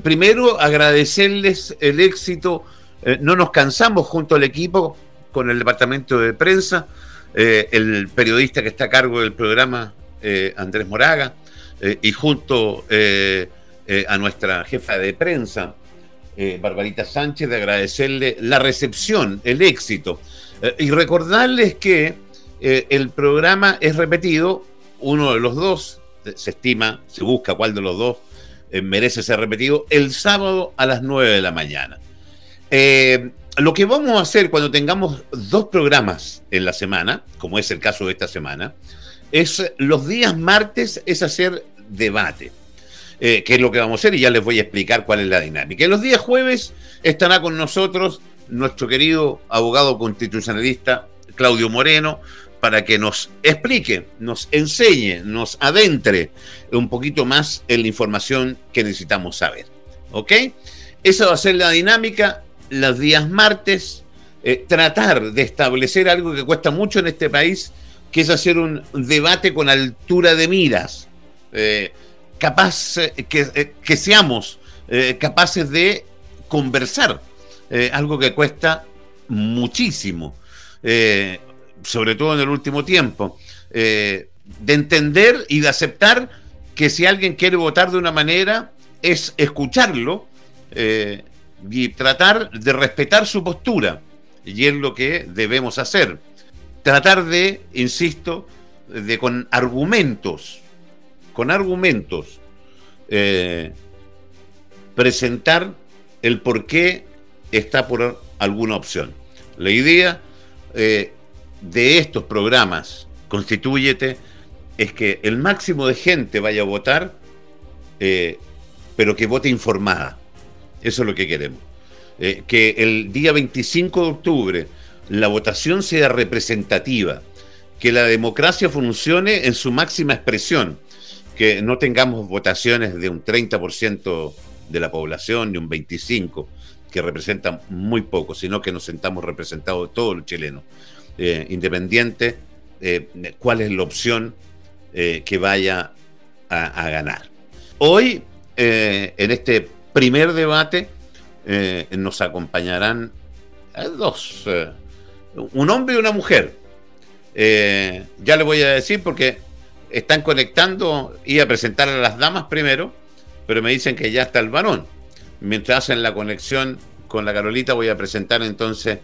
Primero, agradecerles el éxito. no nos cansamos junto al equipo con el departamento de prensa, el periodista que está a cargo del programa, Andrés Moraga, y junto a nuestra jefa de prensa, Barbarita Sánchez, de agradecerle la recepción, el éxito. y recordarles que el programa es repetido, uno de los dos, se estima, se busca cuál de los dos eh, merece ser repetido, el sábado a las 9 de la mañana. Eh, lo que vamos a hacer cuando tengamos dos programas en la semana, como es el caso de esta semana, es los días martes es hacer debate. Eh, que es lo que vamos a hacer y ya les voy a explicar cuál es la dinámica. Y los días jueves estará con nosotros nuestro querido abogado constitucionalista Claudio Moreno, para que nos explique, nos enseñe, nos adentre un poquito más en la información que necesitamos saber. ¿Ok? Esa va a ser la dinámica los días martes, eh, tratar de establecer algo que cuesta mucho en este país, que es hacer un debate con altura de miras, eh, capaz, eh, que, que, seamos capaces de conversar, algo que cuesta muchísimo sobre todo en el último tiempo, eh, de entender y de aceptar que si alguien quiere votar de una manera, es escucharlo eh, y tratar de respetar su postura. Y es lo que debemos hacer. Tratar de, insisto, de con argumentos, con argumentos, eh, presentar el por qué está por alguna opción. La idea de estos programas, Constitúyete, es que el máximo de gente vaya a votar, eh, pero que vote informada. Eso es lo que queremos. Eh, que el día 25 de octubre la votación sea representativa, que la democracia funcione en su máxima expresión, que no tengamos votaciones de un 30% de la población ni un 25%, que representan muy poco, sino que nos sentamos representados todos los chilenos. Eh, independiente eh, cuál es la opción eh, que vaya a, ganar. Hoy, en este primer debate, nos acompañarán dos, un hombre y una mujer. ya le voy a decir porque están conectando, y a presentar a las damas primero, pero me dicen que ya está el varón. Mientras hacen la conexión con la Carolita, voy a presentar entonces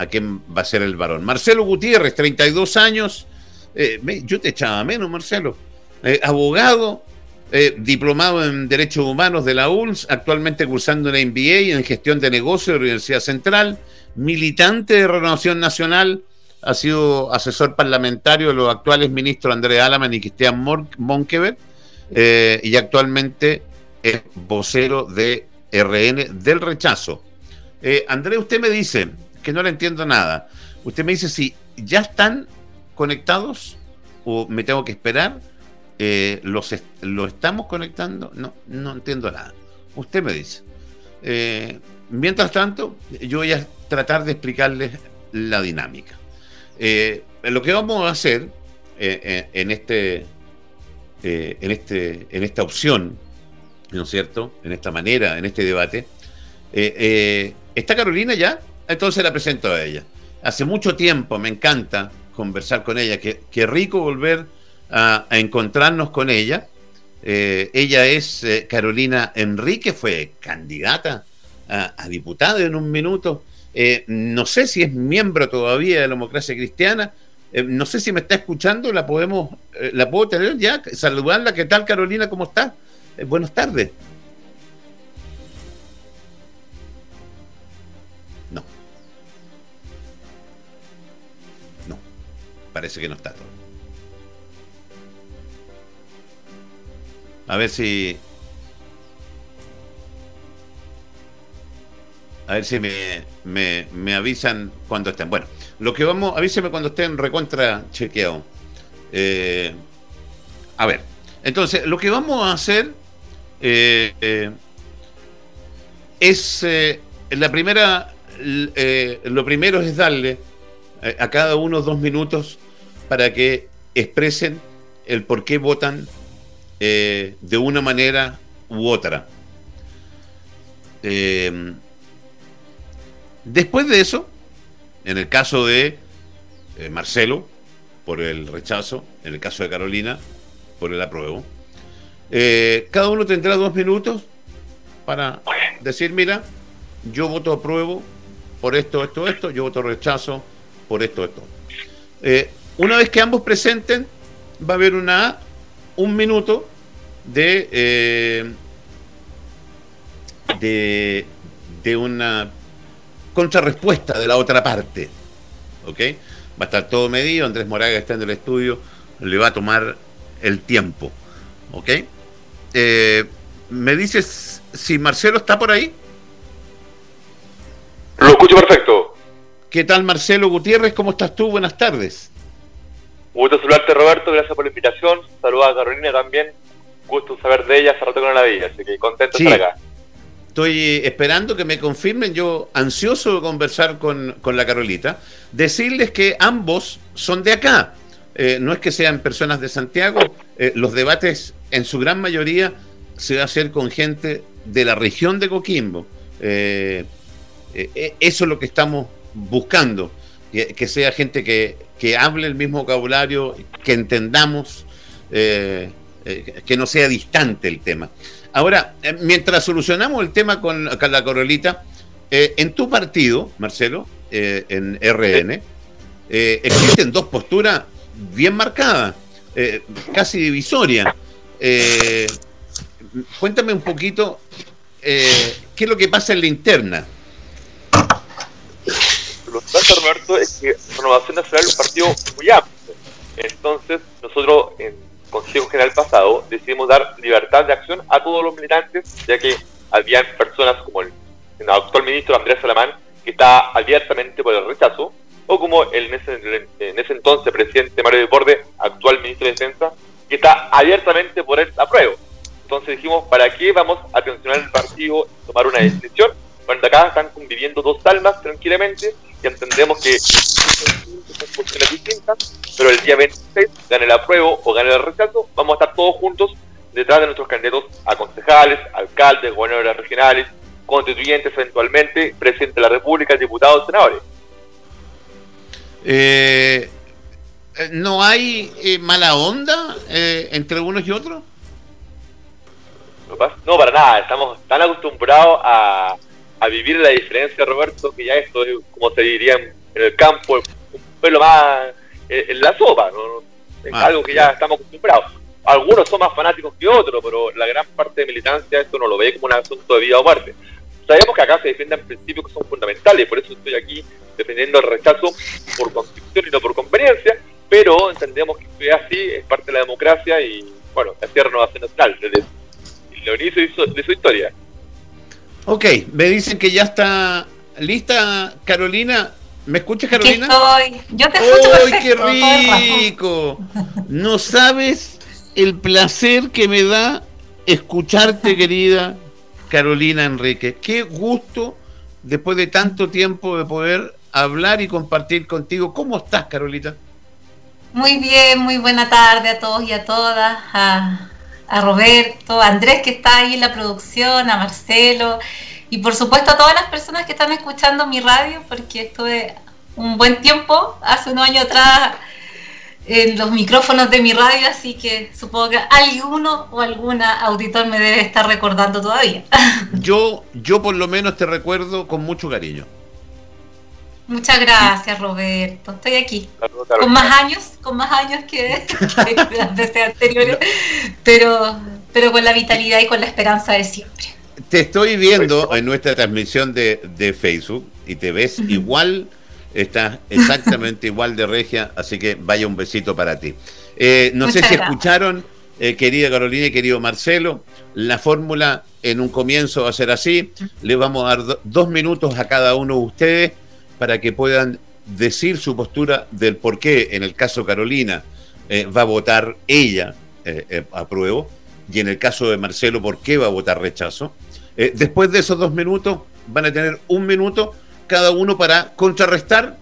a quién va a ser el varón. Marcelo Gutiérrez, 32 años. Eh, yo te echaba menos, Marcelo. Eh, abogado, eh, diplomado en Derechos Humanos de la ULS, actualmente cursando una MBA en Gestión de Negocios de la Universidad Central, militante de Renovación Nacional, ha sido asesor parlamentario de los actuales ministros Andrés Alaman y Cristian Monkever, y actualmente es vocero de RN del rechazo. Andrés, usted me dice, que no le entiendo nada. Usted me dice si ya están conectados o me tengo que esperar. Eh, los ¿Lo estamos conectando? No, no entiendo nada. Usted me dice. Eh, mientras tanto, yo voy a tratar de explicarles la dinámica. Eh, lo que vamos a hacer en, este, en, este, en esta opción, ¿no es cierto? En esta manera, en este debate. ¿Está Carolina ya? Entonces la presento a ella. Hace mucho tiempo me encanta conversar con ella, qué, rico volver a, encontrarnos con ella. Eh, ella es eh, Carolina Enrique, fue candidata a, diputada en un minuto. Eh, no sé si es miembro todavía de la democracia cristiana. no sé si me está escuchando, la podemos, la puedo tener ya, saludarla. ¿Qué tal, Carolina? ¿Cómo está? buenas tardes. Parece que no está todo. A ver si. A ver si me, me, avisan cuando estén. Bueno, lo que vamos. Avíseme cuando estén recontra chequeado. Eh, a ver. Entonces, lo que vamos a hacer eh, eh, es. la primera. lo primero es darle a cada uno dos minutos para que expresen el por qué votan eh, de una manera u otra. Eh, después de eso, en el caso de eh, Marcelo, por el rechazo, en el caso de Carolina, por el apruebo, eh, cada uno tendrá dos minutos para decir, mira, yo voto apruebo por esto, esto, esto, yo voto rechazo por esto, esto. una vez que ambos presenten, va a haber una un minuto de de, de una contrarrespuesta de la otra parte. ¿Ok? Va a estar todo medido, Andrés Moraga está en el estudio, le va a tomar el tiempo. ¿Ok? Eh, ¿Me dices si Marcelo está por ahí? Lo escucho perfecto. ¿Qué tal Marcelo Gutiérrez? ¿Cómo estás tú? Buenas tardes. Gusto saludarte Roberto, gracias por la invitación. Saludos a Carolina también. Gusto saber de ella, hace rato que no la veía, así que contento de estar acá. Estoy esperando que me confirmen, yo ansioso de conversar con, la Carolita, decirles que ambos son de acá. Eh, no es que sean personas de Santiago, eh, los debates en su gran mayoría se va a hacer con gente de la región de Coquimbo. Eh, eso es lo que estamos buscando, que, sea gente que, que, hable el mismo vocabulario, que entendamos, que no sea distante el tema. Ahora, eh, mientras solucionamos el tema con, la Corolita, eh, en tu partido, Marcelo, eh, en RN, existen dos posturas bien marcadas, casi divisorias. cuéntame un poquito qué es lo que pasa en la interna. Lo que pasa, Roberto, es que Renovación Nacional es un partido muy amplio. Entonces, nosotros en Consejo General pasado, decidimos dar libertad de acción a todos los militantes, ya que habían personas como el, actual ministro Andrés Salamán, que está abiertamente por el rechazo, o como el en ese, en ese entonces presidente Mario Borde, actual ministro de Defensa, que está abiertamente por el apruebo. Entonces dijimos, ¿para qué vamos a tensionar el partido tomar una decisión? Cuando acá están conviviendo dos almas tranquilamente y entendemos que son funciones distintas, pero el día 26, gane el apruebo o gane el rechazo, vamos a estar todos juntos detrás de nuestros candidatos a concejales, alcaldes, gobernadores regionales, constituyentes eventualmente, presidente de la República, diputados, senadores. Eh, ¿No hay eh, mala onda eh, entre unos y otros? No, para nada, estamos tan acostumbrados a, a vivir la diferencia, Roberto, que ya esto es como se diría en, el campo, un pelo más eh, en la sopa, ¿no? es ah, algo que ya estamos acostumbrados. Algunos son más fanáticos que otros, pero la gran parte de militancia esto no lo ve como un asunto de vida o muerte. Sabemos que acá se defienden principios que son fundamentales, por eso estoy aquí defendiendo el rechazo por constitución y no por conveniencia, pero entendemos que es así, es parte de la democracia y, bueno, así es Renovación Nacional, desde el inicio de su historia. Ok, me dicen que ya está lista Carolina ¿Me escuchas, Carolina? estoy. Yo te escucho ¡Ay, qué rico! No sabes el placer que me da escucharte, querida Carolina Enrique. Qué gusto, después de tanto tiempo, de poder hablar y compartir contigo. ¿Cómo estás, Carolita? Muy bien, muy buena tarde a todos y a todas. A, a Roberto, a Andrés que está ahí en la producción, a Marcelo y por supuesto a todas las personas que están escuchando mi radio, porque estuve un buen tiempo, hace un año atrás, en los micrófonos de mi radio, así que supongo que alguno o alguna auditor me debe estar recordando todavía. Yo, yo por lo menos te recuerdo con mucho cariño. Muchas gracias, Roberto. Estoy aquí. Con más años, con más años que, las veces anteriores, pero, pero con la vitalidad y con la esperanza de siempre. Te estoy viendo en nuestra transmisión de, Facebook y te ves igual, estás exactamente igual de regia, así que vaya un besito para ti. Eh, no sé si escucharon, eh, querida Carolina y querido Marcelo, la fórmula en un comienzo va a ser así. Le vamos a dar dos minutos a cada uno de ustedes para que puedan decir su postura del por qué, en el caso Carolina, eh, va a votar ella apruebo, y en el caso de Marcelo, por qué va a votar rechazo. Eh, después de esos dos minutos, van a tener un minuto cada uno para contrarrestarle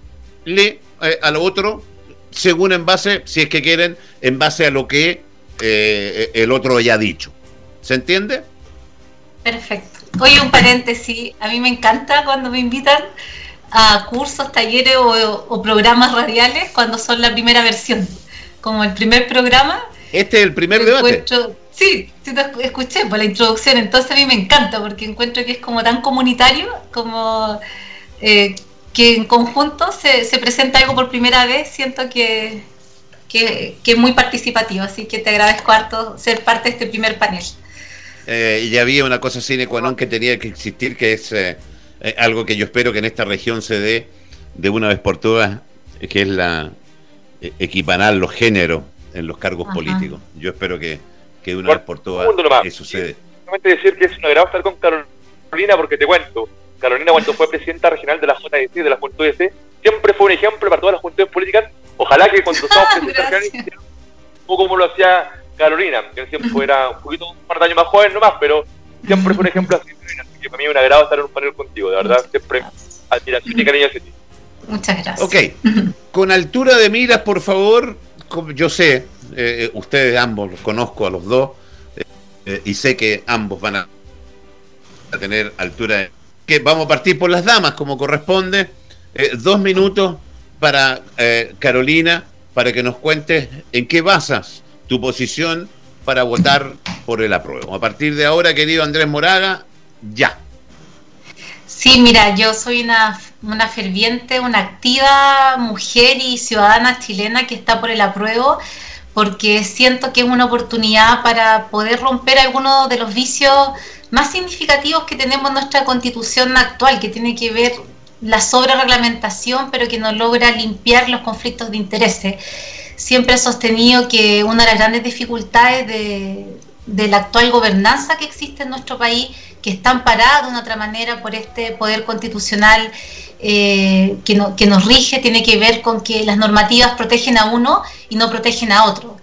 eh, al otro, según en base, si es que quieren, en base a lo que eh, el otro haya dicho. ¿Se entiende? Perfecto. Oye, un paréntesis, a mí me encanta cuando me invitan a cursos, talleres o, programas radiales cuando son la primera versión, como el primer programa. Este es el primer debate. Sí, sí te escuché por la introducción, entonces a mí me encanta porque encuentro que es como tan comunitario, como eh, que en conjunto se, se, presenta algo por primera vez, siento que, que, es muy participativo, así que te agradezco harto ser parte de este primer panel. Eh, y había una cosa sine qua non que tenía que existir, que es eh, eh, algo que yo espero que en esta región se dé de una vez por todas, que es la equiparar los géneros en los cargos políticos. Yo espero que que una vez por todas que sucede. Solamente decir que es un agrado estar con Carolina porque te cuento, Carolina cuando fue presidenta regional de la JDC, de la Juventud DC, siempre fue un ejemplo para todas las juventudes políticas. Ojalá que cuando somos presidenta regional, un poco como lo hacía Carolina, que siempre era un poquito un par de años más joven nomás, pero siempre fue un ejemplo así. Así que para mí es un agrado estar en un panel contigo, de verdad, siempre admiración y cariño hacia ti. Muchas gracias. Ok, con altura de miras, por favor, yo sé, eh, ustedes ambos los conozco a los dos eh, y sé que ambos van a, tener altura. Que vamos a partir por las damas como corresponde. Eh, dos minutos para Carolina para que nos cuentes en qué basas tu posición para votar por el apruebo. A partir de ahora, querido Andrés Moraga, ya. Sí, mira, yo soy una, ferviente, una activa mujer y ciudadana chilena que está por el apruebo porque siento que es una oportunidad para poder romper algunos de los vicios más significativos que tenemos en nuestra constitución actual, que tiene que ver la sobrereglamentación, pero que no logra limpiar los conflictos de intereses. Siempre he sostenido que una de las grandes dificultades de, de la actual gobernanza que existe en nuestro país, que está amparada de una otra manera por este poder constitucional eh, que, que nos rige tiene que ver con que las normativas protegen a uno y no protegen a otro.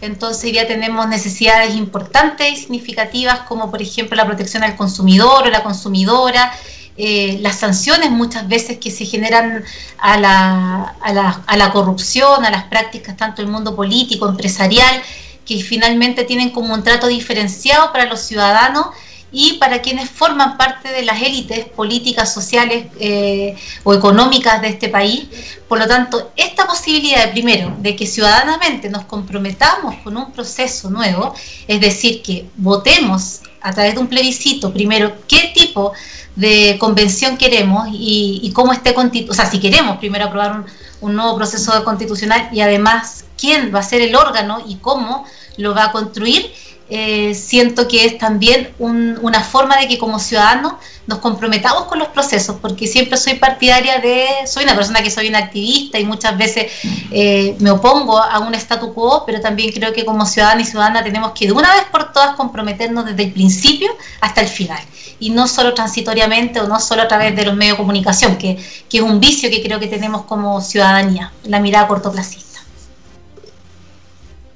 Entonces ya tenemos necesidades importantes y significativas como por ejemplo la protección al consumidor o la consumidora, eh, las sanciones muchas veces que se generan a la, a, la, a la corrupción, a las prácticas tanto del mundo político, empresarial, que finalmente tienen como un trato diferenciado para los ciudadanos y para quienes forman parte de las élites políticas, sociales eh, o económicas de este país. Por lo tanto, esta posibilidad, de, primero, de que ciudadanamente nos comprometamos con un proceso nuevo, es decir, que votemos a través de un plebiscito, primero, qué tipo de convención queremos y, cómo esté constituido, o sea, si queremos primero aprobar un, un nuevo proceso constitucional y además quién va a ser el órgano y cómo lo va a construir eh, siento que es también una forma de que como ciudadanos nos comprometamos con los procesos, porque siempre soy partidaria de, soy una persona que soy una activista y muchas veces eh, me opongo a un statu quo, pero también creo que como ciudadana y ciudadana tenemos que de una vez por todas comprometernos desde el principio hasta el final, y no solo transitoriamente o no solo a través de los medios de comunicación, que, que es un vicio que creo que tenemos como ciudadanía, la mirada cortoplacista.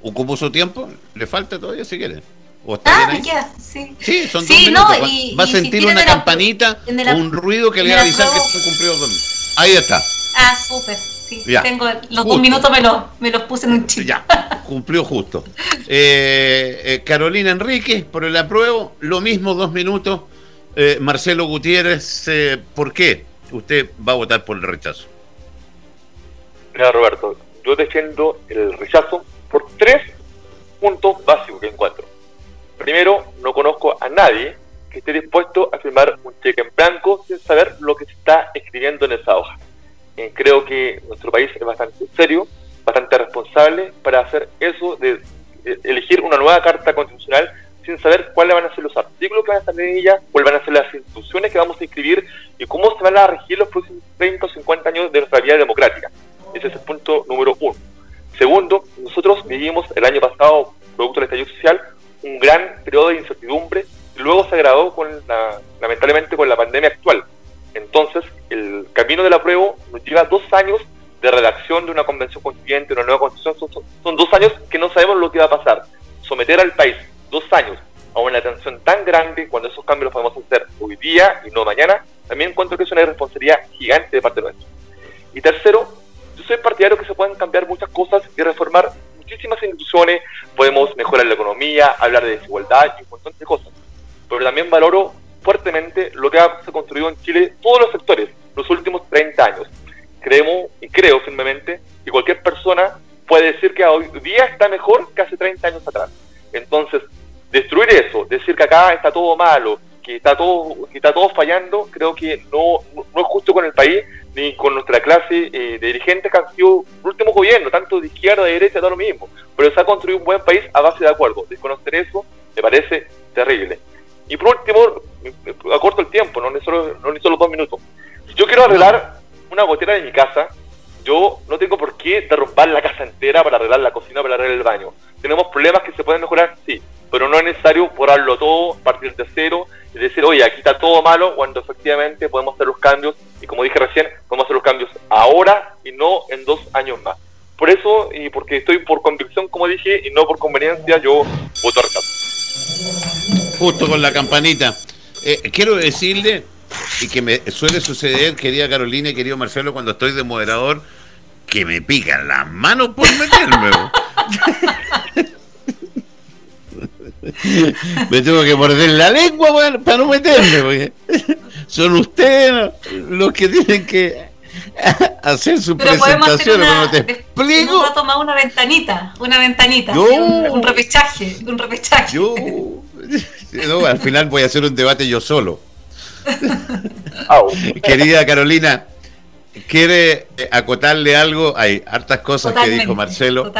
¿Ocupó su tiempo? ¿Le falta todavía si quiere? ah, me queda, sí. Sí, son dos minutos. va, a sentir una campanita o un ruido que le va a avisar que se cumplió dos minutos. Ahí está. Ah, súper. Sí, tengo los dos minutos me los, me los puse en un chip. Ya, cumplió justo. Eh, eh, Carolina Enríquez, por el apruebo, lo mismo, dos minutos. Eh, Marcelo Gutiérrez, ¿por qué usted va a votar por el rechazo? Mira, Roberto, yo defiendo el rechazo por tres puntos básicos que encuentro. Primero, no conozco a nadie que esté dispuesto a firmar un cheque en blanco sin saber lo que se está escribiendo en esa hoja. Eh, creo que nuestro país es bastante serio, bastante responsable para hacer eso de, elegir una nueva carta constitucional sin saber cuáles van a ser los artículos que van a estar en ella, cuáles van a ser las instituciones que vamos a inscribir y cómo se van a regir los próximos 30 o 50 años de nuestra vida democrática. Ese es el punto número uno. Segundo, nosotros vivimos el año pasado, producto del estallido social, un gran periodo de incertidumbre y luego se agravó con la, lamentablemente con la pandemia actual. Entonces, el camino del apruebo nos lleva dos años de redacción de una convención constituyente, una nueva constitución, son, dos años que no sabemos lo que va a pasar. Someter al país dos años a una tensión tan grande cuando esos cambios los podemos hacer hoy día y no mañana, también encuentro que es una responsabilidad gigante de parte nuestra. Y tercero, yo soy partidario que se pueden cambiar muchas cosas y reformar muchísimas instituciones, podemos mejorar la economía, hablar de desigualdad y un montón de cosas. Pero también valoro fuertemente lo que ha construido en Chile todos los sectores los últimos 30 años. Creemos y creo firmemente que cualquier persona puede decir que hoy día está mejor que hace 30 años atrás. Entonces, destruir eso, decir que acá está todo malo, que está todo, que está todo fallando, creo que no, no es justo con el país ni con nuestra clase eh, de dirigentes que han sido el último gobierno, tanto de izquierda, de derecha, todo lo mismo. Pero se ha construido un buen país a base de acuerdo. Desconocer eso me parece terrible. Y por último, acorto el tiempo, no necesito, no necesito los dos minutos. Si yo quiero arreglar una gotera de mi casa, yo no tengo por qué derrumbar la casa entera para arreglar la cocina, para arreglar el baño. Tenemos problemas que se pueden mejorar, sí, pero no es necesario borrarlo todo, partir de cero y decir, oye, aquí está todo malo, cuando efectivamente podemos hacer los cambios y como dije recién, podemos hacer los cambios ahora y no en dos años más. Por eso, y porque estoy por convicción, como dije, y no por conveniencia, yo voto a rechazo. Justo con la campanita. Eh, quiero decirle, y que me suele suceder, querida Carolina y querido Marcelo, cuando estoy de moderador, que me pican las manos por meterme. me tengo que morder la lengua para no meterme. son ustedes los que tienen que hacer su presentación. Una, te explico. Nos va a tomar una ventanita, una ventanita, un, repechaje, un repechaje. Yo, no, al final voy a hacer un debate yo solo. Querida Carolina, ¿quiere acotarle algo? Hay hartas cosas que dijo Marcelo.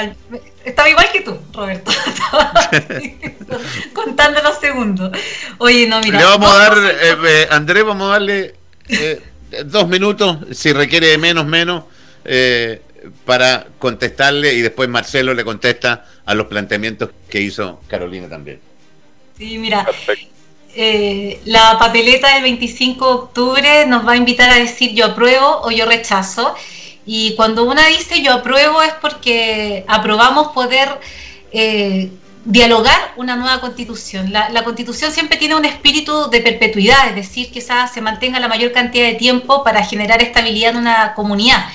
Estaba igual que tú, Roberto. contando los segundos. Oye, no, mira. Le vamos a dar, eh, eh, Andrés, vamos a darle eh, dos minutos, si requiere menos, menos, para contestarle y después Marcelo le contesta a los planteamientos que hizo Carolina también. Sí, mira. La papeleta del 25 de octubre nos va a invitar a decir yo apruebo o yo rechazo. Y cuando una dice yo apruebo es porque aprobamos poder eh, dialogar una nueva constitución. La, constitución siempre tiene un espíritu de perpetuidad, es decir, que se mantenga la mayor cantidad de tiempo para generar estabilidad en una comunidad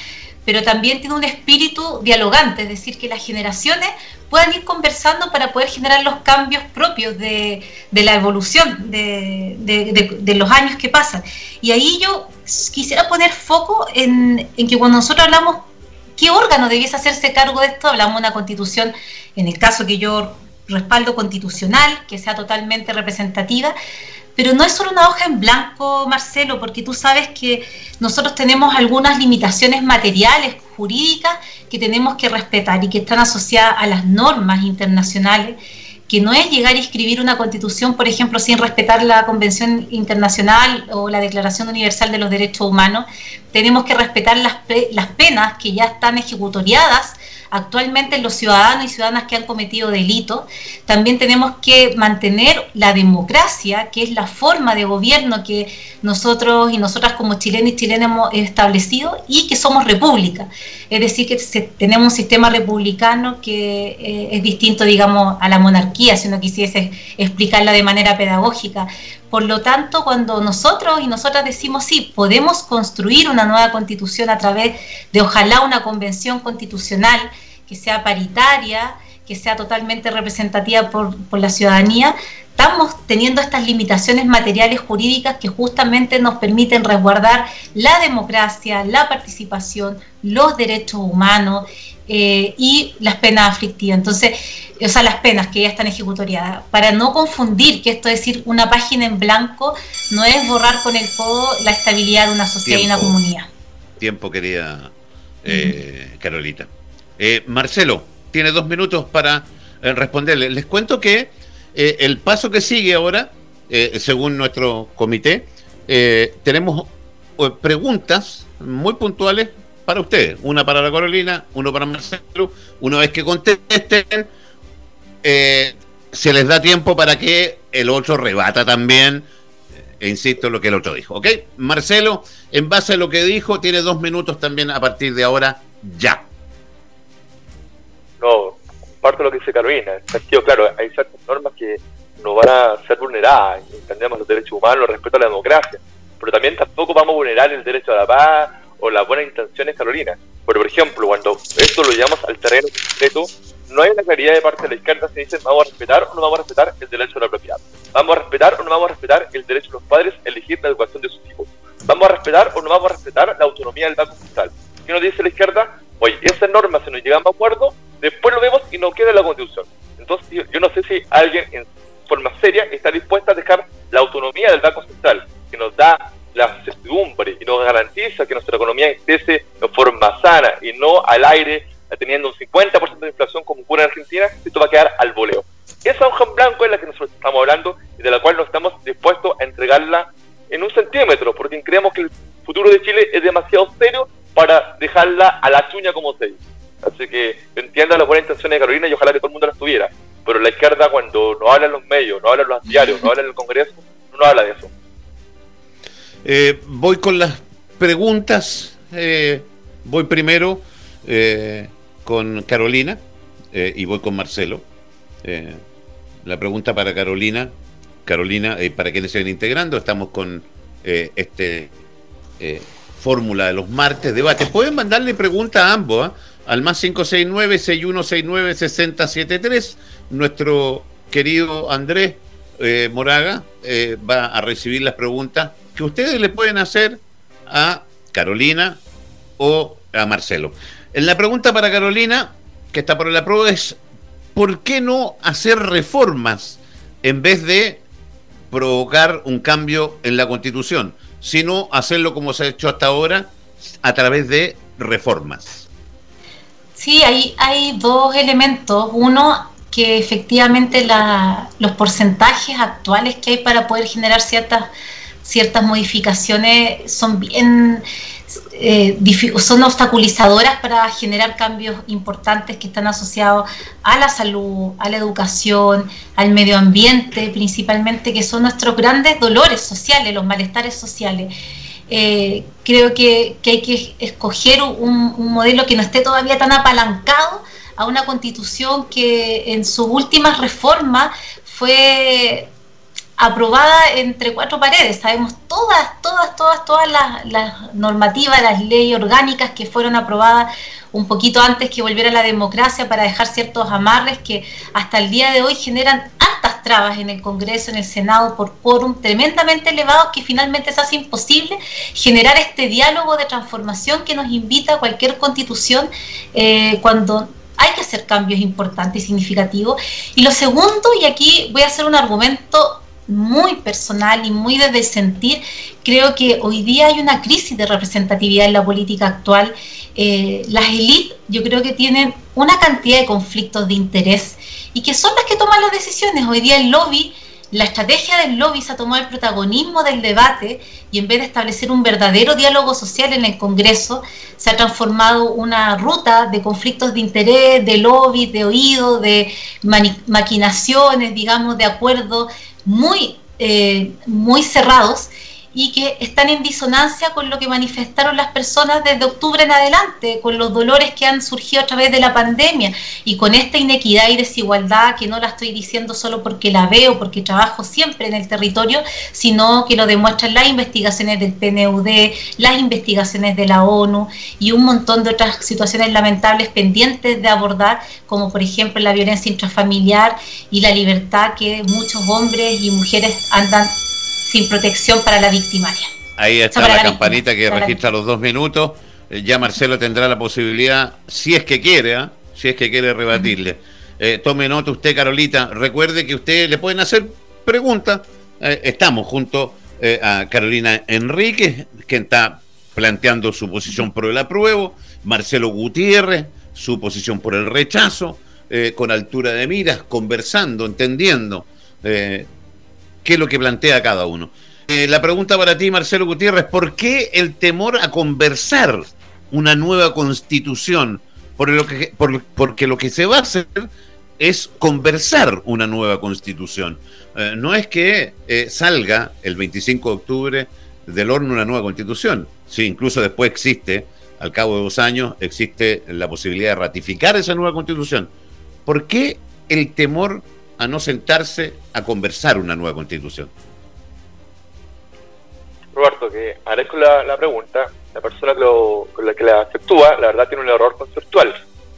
pero también tiene un espíritu dialogante, es decir, que las generaciones puedan ir conversando para poder generar los cambios propios de, la evolución de, de, los años que pasan. Y ahí yo quisiera poner foco en, en que cuando nosotros hablamos qué órgano debiese hacerse cargo de esto, hablamos de una constitución, en el caso que yo respaldo constitucional, que sea totalmente representativa, pero no es solo una hoja en blanco, Marcelo, porque tú sabes que nosotros tenemos algunas limitaciones materiales, jurídicas, que tenemos que respetar y que están asociadas a las normas internacionales, que no es llegar a escribir una constitución, por ejemplo, sin respetar la Convención Internacional o la Declaración Universal de los Derechos Humanos. Tenemos que respetar las, las penas que ya están ejecutoriadas actualmente los ciudadanos y ciudadanas que han cometido delitos. También tenemos que mantener la democracia, que es la forma de gobierno que nosotros y nosotras como chilenos y chilenas hemos establecido y que somos república. Es decir, que tenemos un sistema republicano que eh, es distinto, digamos, a la monarquía, si uno quisiese explicarla de manera pedagógica. Por lo tanto, cuando nosotros y nosotras decimos sí, podemos construir una nueva constitución a través de ojalá una convención constitucional que sea paritaria, que sea totalmente representativa por, la ciudadanía, estamos teniendo estas limitaciones materiales jurídicas que justamente nos permiten resguardar la democracia, la participación, los derechos humanos eh, y las penas aflictivas. Entonces, o sea, las penas que ya están ejecutoriadas. Para no confundir que esto es decir una página en blanco no es borrar con el codo la estabilidad de una sociedad y una comunidad. Tiempo, querida eh, Carolita. Eh, Marcelo, tiene dos minutos para responderle. Les cuento que eh, el paso que sigue ahora, según nuestro comité, tenemos preguntas muy puntuales para ustedes. Una para la Carolina, uno para Marcelo. Una vez que contesten, se les da tiempo para que el otro rebata también. E insisto en lo que el otro dijo. ¿Ok? Marcelo, en base a lo que dijo, tiene dos minutos también a partir de ahora, ya. No, comparto lo que dice Carolina. claro, hay ciertas normas que no van a ser vulneradas. Entendemos los derechos humanos, el respeto a la democracia. Pero también tampoco vamos a vulnerar el derecho a la paz o las buenas intenciones, Carolina. Pero, por ejemplo, cuando esto lo llevamos al terreno concreto, no hay una claridad de parte de la izquierda si dicen vamos a respetar o no vamos a respetar el derecho a la propiedad. Vamos a respetar o no vamos a respetar el derecho de los padres a elegir la educación de sus hijos. Vamos a respetar o no vamos a respetar la autonomía del Banco Central. ¿Qué nos dice la izquierda? Oye, esas normas, si nos llegamos a acuerdo, después lo vemos y no queda en la Constitución. Entonces, yo, no sé si alguien en forma seria está dispuesta a dejar la autonomía del Banco Central, que nos da la certidumbre y nos garantiza que nuestra economía esté de forma sana y no al aire, teniendo un 50% de inflación como ocurre en Argentina, esto va a quedar al voleo. Esa hoja en blanco es la que nosotros estamos hablando y de la cual no estamos dispuestos a entregarla en un centímetro, porque creemos que el futuro de Chile es demasiado serio para dejarla a la chuña como se dice. Así que entiendo las buenas intenciones de Carolina y ojalá que todo el mundo las tuviera. Pero la izquierda cuando no hablan los medios, no hablan los diarios, no hablan el Congreso, no habla de eso. Eh, voy con las preguntas. Eh, voy primero eh, con Carolina y voy con Marcelo. la pregunta para Carolina. Carolina, para quienes se ven integrando, estamos con este fórmula de los martes debate. Pueden mandarle preguntas a ambos, ¿ah? al más 569-6169-6073. Nuestro querido Andrés eh, Moraga eh, va a recibir las preguntas que ustedes le pueden hacer a Carolina o a Marcelo. En la pregunta para Carolina, que está por la prueba, es ¿por qué no hacer reformas en vez de provocar un cambio en la constitución? Sino hacerlo como se ha hecho hasta ahora a través de reformas. Sí, hay, hay dos elementos. Uno, que efectivamente los porcentajes actuales que hay para poder generar ciertas, ciertas modificaciones son bien eh, son obstaculizadoras para generar cambios importantes que están asociados a la salud, a la educación, al medio ambiente, principalmente, que son nuestros grandes dolores sociales, los malestares sociales. Eh, creo que, hay que escoger un, un modelo que no esté todavía tan apalancado a una constitución que en su última reforma fue aprobada entre cuatro paredes. Sabemos todas, todas, todas, todas las, normativas, las leyes orgánicas que fueron aprobadas un poquito antes que volviera la democracia para dejar ciertos amarres que hasta el día de hoy generan altas trabas en el Congreso, en el Senado, por quórum tremendamente elevados que finalmente se hace imposible generar este diálogo de transformación que nos invita a cualquier constitución eh, cuando hay que hacer cambios importantes y significativos. Y lo segundo, y aquí voy a hacer un argumento muy personal y muy desde sentir, creo que hoy día hay una crisis de representatividad en la política actual. Eh, las élites yo creo que tienen una cantidad de conflictos de interés y que son las que toman las decisiones. Hoy día el lobby, la estrategia del lobby se ha tomado el protagonismo del debate y en vez de establecer un verdadero diálogo social en el Congreso, se ha transformado una ruta de conflictos de interés, de lobby, de oído, de maquinaciones, digamos, de acuerdos muy, eh, muy cerrados y que están en disonancia con lo que manifestaron las personas desde octubre en adelante, con los dolores que han surgido a través de la pandemia y con esta inequidad y desigualdad que no la estoy diciendo solo porque la veo, porque trabajo siempre en el territorio, sino que lo demuestran las investigaciones del PNUD, las investigaciones de la ONU y un montón de otras situaciones lamentables pendientes de abordar, como por ejemplo la violencia intrafamiliar y la libertad que muchos hombres y mujeres andan sin protección para la victimaria. Ahí está la, campanita que registra los dos minutos. Eh, ya Marcelo tendrá la posibilidad, si es que quiere, ¿ah? si es que quiere rebatirle. Eh, tome nota usted, Carolita. Recuerde que usted le pueden hacer preguntas. Eh, estamos junto a Carolina Enrique, que está planteando su posición por el apruebo. Marcelo Gutiérrez, su posición por el rechazo. con altura de miras, conversando, entendiendo qué es lo que plantea cada uno. Eh, la pregunta para ti, Marcelo Gutiérrez, ¿por qué el temor a conversar una nueva constitución? Por lo que, porque lo que se va a hacer es conversar una nueva constitución. Eh, no es que eh, salga el 25 de octubre del horno una nueva constitución. Sí, incluso después existe, al cabo de dos años, existe la posibilidad de ratificar esa nueva constitución. ¿Por qué el temor a no sentarse a conversar una nueva constitución? Roberto, que agradezco la, la pregunta. La persona con la que la efectúa, la verdad, tiene un error conceptual.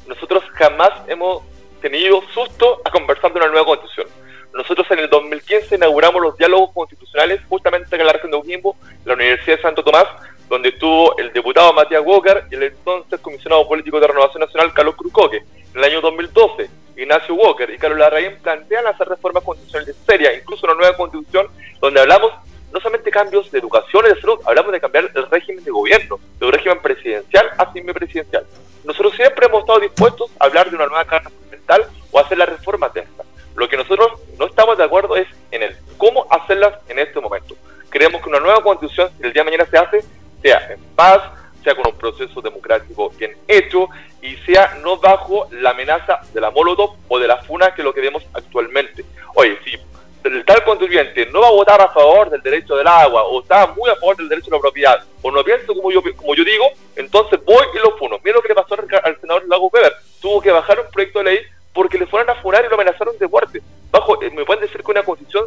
Nosotros jamás hemos tenido susto a conversar de una nueva constitución. Nosotros en el 2015 inauguramos los diálogos constitucionales justamente en la región de Uquimbo, la Universidad de Santo Tomás, donde estuvo el diputado Matías Walker y el entonces comisionado político de Renovación Nacional, Carlos Crucoque. En el año 2012, Ignacio Walker y Carlos Larraín plantean hacer reformas constitucionales serias, incluso una nueva constitución, donde hablamos no solamente cambios de educación y de salud, hablamos de cambiar el régimen de gobierno, de un régimen presidencial a semipresidencial. Nosotros siempre hemos estado dispuestos a hablar de una nueva carta fundamental o hacer las reformas de esta. Lo que nosotros no estamos de acuerdo es en el cómo hacerlas en este momento. Creemos que una nueva constitución, si el día de mañana se hace, sea en paz, sea con un proceso democrático bien hecho y sea no bajo la amenaza de la Molotov o de la FUNA que es lo que vemos actualmente. Oye, si el tal contribuyente no va a votar a favor del derecho del agua o está muy a favor del derecho a la propiedad o no piensa como yo, como yo digo, entonces voy y lo funo. Mira lo que le pasó al senador Lago Weber. Tuvo que bajar un proyecto de ley porque le fueron a funar y lo amenazaron de muerte. Bajo, eh, ¿Me pueden decir que una constitución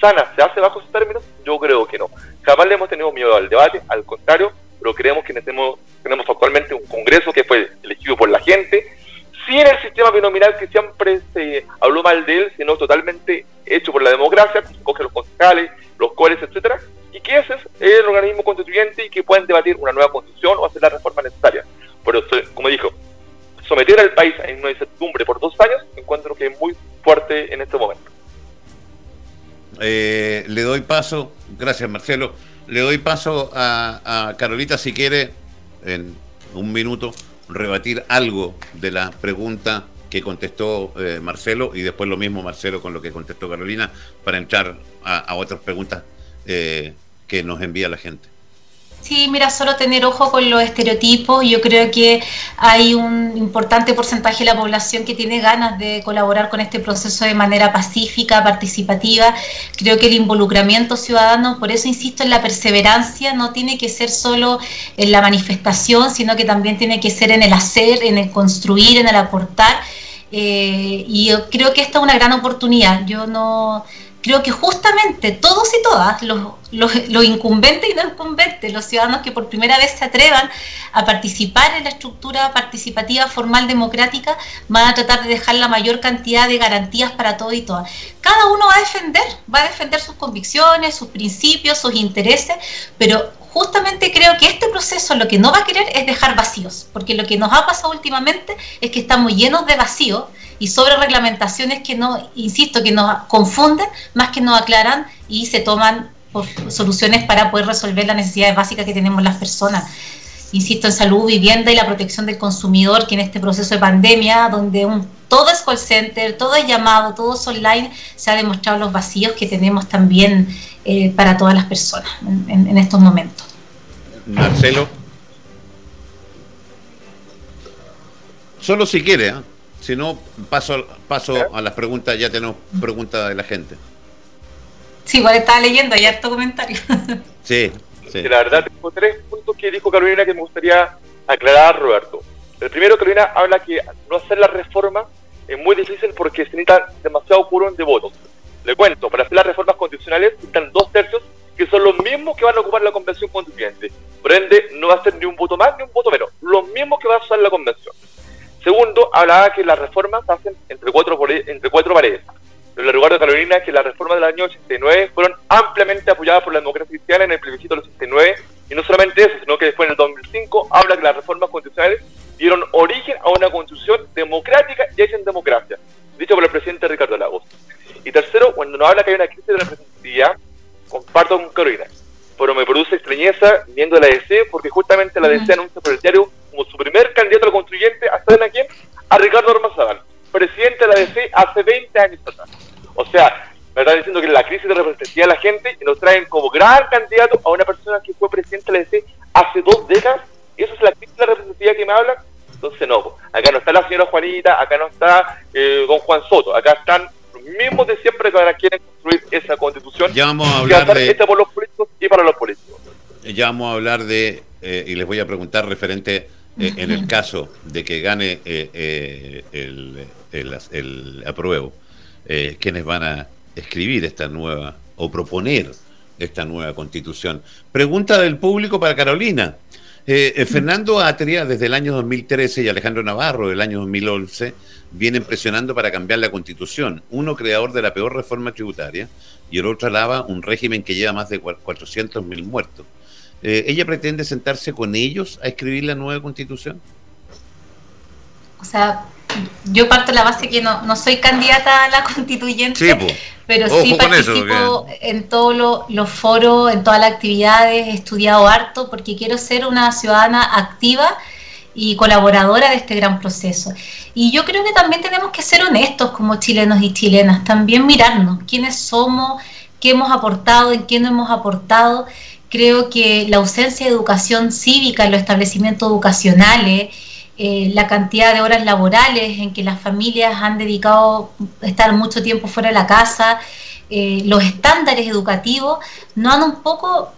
sana se hace bajo esos términos? Yo creo que no. Jamás le hemos tenido miedo al debate, al contrario, pero creemos que tenemos, tenemos actualmente un Congreso que fue elegido por la gente, sin el sistema binominal que siempre se habló mal de él, sino totalmente hecho por la democracia, que coge los concejales, los coles, etcétera, y que ese es el organismo constituyente y que pueden debatir una nueva constitución o hacer la reforma necesaria. Por eso, como dijo, someter al país a una incertidumbre por dos años, encuentro que es muy fuerte en este momento. Eh, le doy paso, gracias Marcelo, le doy paso a, Carolita si quiere en un minuto rebatir algo de la pregunta que contestó eh, Marcelo y después lo mismo Marcelo con lo que contestó Carolina para entrar a, otras preguntas eh, que nos envía la gente. Sí, mira, solo tener ojo con los estereotipos. Yo creo que hay un importante porcentaje de la población que tiene ganas de colaborar con este proceso de manera pacífica, participativa. Creo que el involucramiento ciudadano, por eso insisto en la perseverancia, no tiene que ser solo en la manifestación, sino que también tiene que ser en el hacer, en el construir, en el aportar. Eh, y yo creo que esta es una gran oportunidad. Yo no creo que justamente todos y todas, los, los, incumbentes y no incumbentes, los ciudadanos que por primera vez se atrevan a participar en la estructura participativa formal democrática, van a tratar de dejar la mayor cantidad de garantías para todo y todas. Cada uno va a defender, va a defender sus convicciones, sus principios, sus intereses, pero justamente creo que este proceso lo que no va a querer es dejar vacíos, porque lo que nos ha pasado últimamente es que estamos llenos de vacíos y sobre reglamentaciones que no, insisto, que nos confunden más que nos aclaran y se toman soluciones para poder resolver las necesidades básicas que tenemos las personas. Insisto en salud, vivienda y la protección del consumidor, que en este proceso de pandemia, donde un, todo es call center, todo es llamado, todo es online, se ha demostrado los vacíos que tenemos también eh, para todas las personas en, estos momentos. Marcelo. Solo si quiere, ¿eh? Si no, paso, paso a las preguntas, ya tenemos preguntas de la gente. Sí, igual estaba leyendo, hay harto comentario. sí, sí. La verdad, tengo tres puntos que dijo Carolina que me gustaría aclarar, Roberto. El primero, Carolina habla que no hacer la reforma es muy difícil porque se necesita demasiado quórum de votos. Le cuento, para hacer las reformas constitucionales necesitan dos tercios que son los mismos que van a ocupar la convención constituyente. Por ende, no va a ser ni un voto más ni un voto menos, los mismos que va a usar la convención. Segundo, hablaba que las reformas se hacen entre cuatro, entre cuatro paredes. En el lugar de Carolina, que las reformas del año 89 fueron ampliamente apoyadas por la democracia cristiana en el plebiscito del 89, y no solamente eso, sino que después en el 2005 habla que las reformas constitucionales dieron origen a una constitución democrática y hecha en democracia, dicho por el presidente Ricardo Lagos. Y tercero, cuando nos habla que hay una crisis de representatividad, comparto con Carolina, pero me produce extrañeza viendo la DC, porque justamente la DC anuncia por el diario como su primer candidato al constituyente, ¿a saben a quién? A Ricardo Armazabal, presidente de la DC hace 20 años atrás. O sea, me están diciendo que la crisis de representatividad de la gente y nos traen como gran candidato a una persona que fue presidente de la DC hace dos décadas. ¿Y eso es la crisis de representatividad que me hablan? Entonces, no, acá no está la señora Juanita, acá no está eh, don Juan Soto, acá están los mismos de siempre que ahora quieren construir esa constitución. Ya vamos a hablar de... por los políticos y para los políticos. Ya vamos a hablar de, eh, y les voy a preguntar referente eh, en el caso de que gane eh, eh, el, el, apruebo, quienes van a escribir esta nueva o proponer esta nueva constitución. Pregunta del público para Carolina. Fernando Atria, desde el año 2013, y Alejandro Navarro, del año 2011, vienen presionando para cambiar la constitución. Uno creador de la peor reforma tributaria y el otro alaba un régimen que lleva más de 400.000 muertos. Eh, ¿Ella pretende sentarse con ellos a escribir la nueva constitución? O sea, yo parto de la base que no, no soy candidata a la constituyente, pero sí participo en todos los foros, en todas las actividades, he estudiado harto porque quiero ser una ciudadana activa y colaboradora de este gran proceso. Y yo creo que también tenemos que ser honestos como chilenos y chilenas, también mirarnos quiénes somos, qué hemos aportado, en qué no hemos aportado. Creo que la ausencia de educación cívica en los establecimientos educacionales, eh, la cantidad de horas laborales en que las familias han dedicado estar mucho tiempo fuera de la casa, eh, los estándares educativos, no han un poco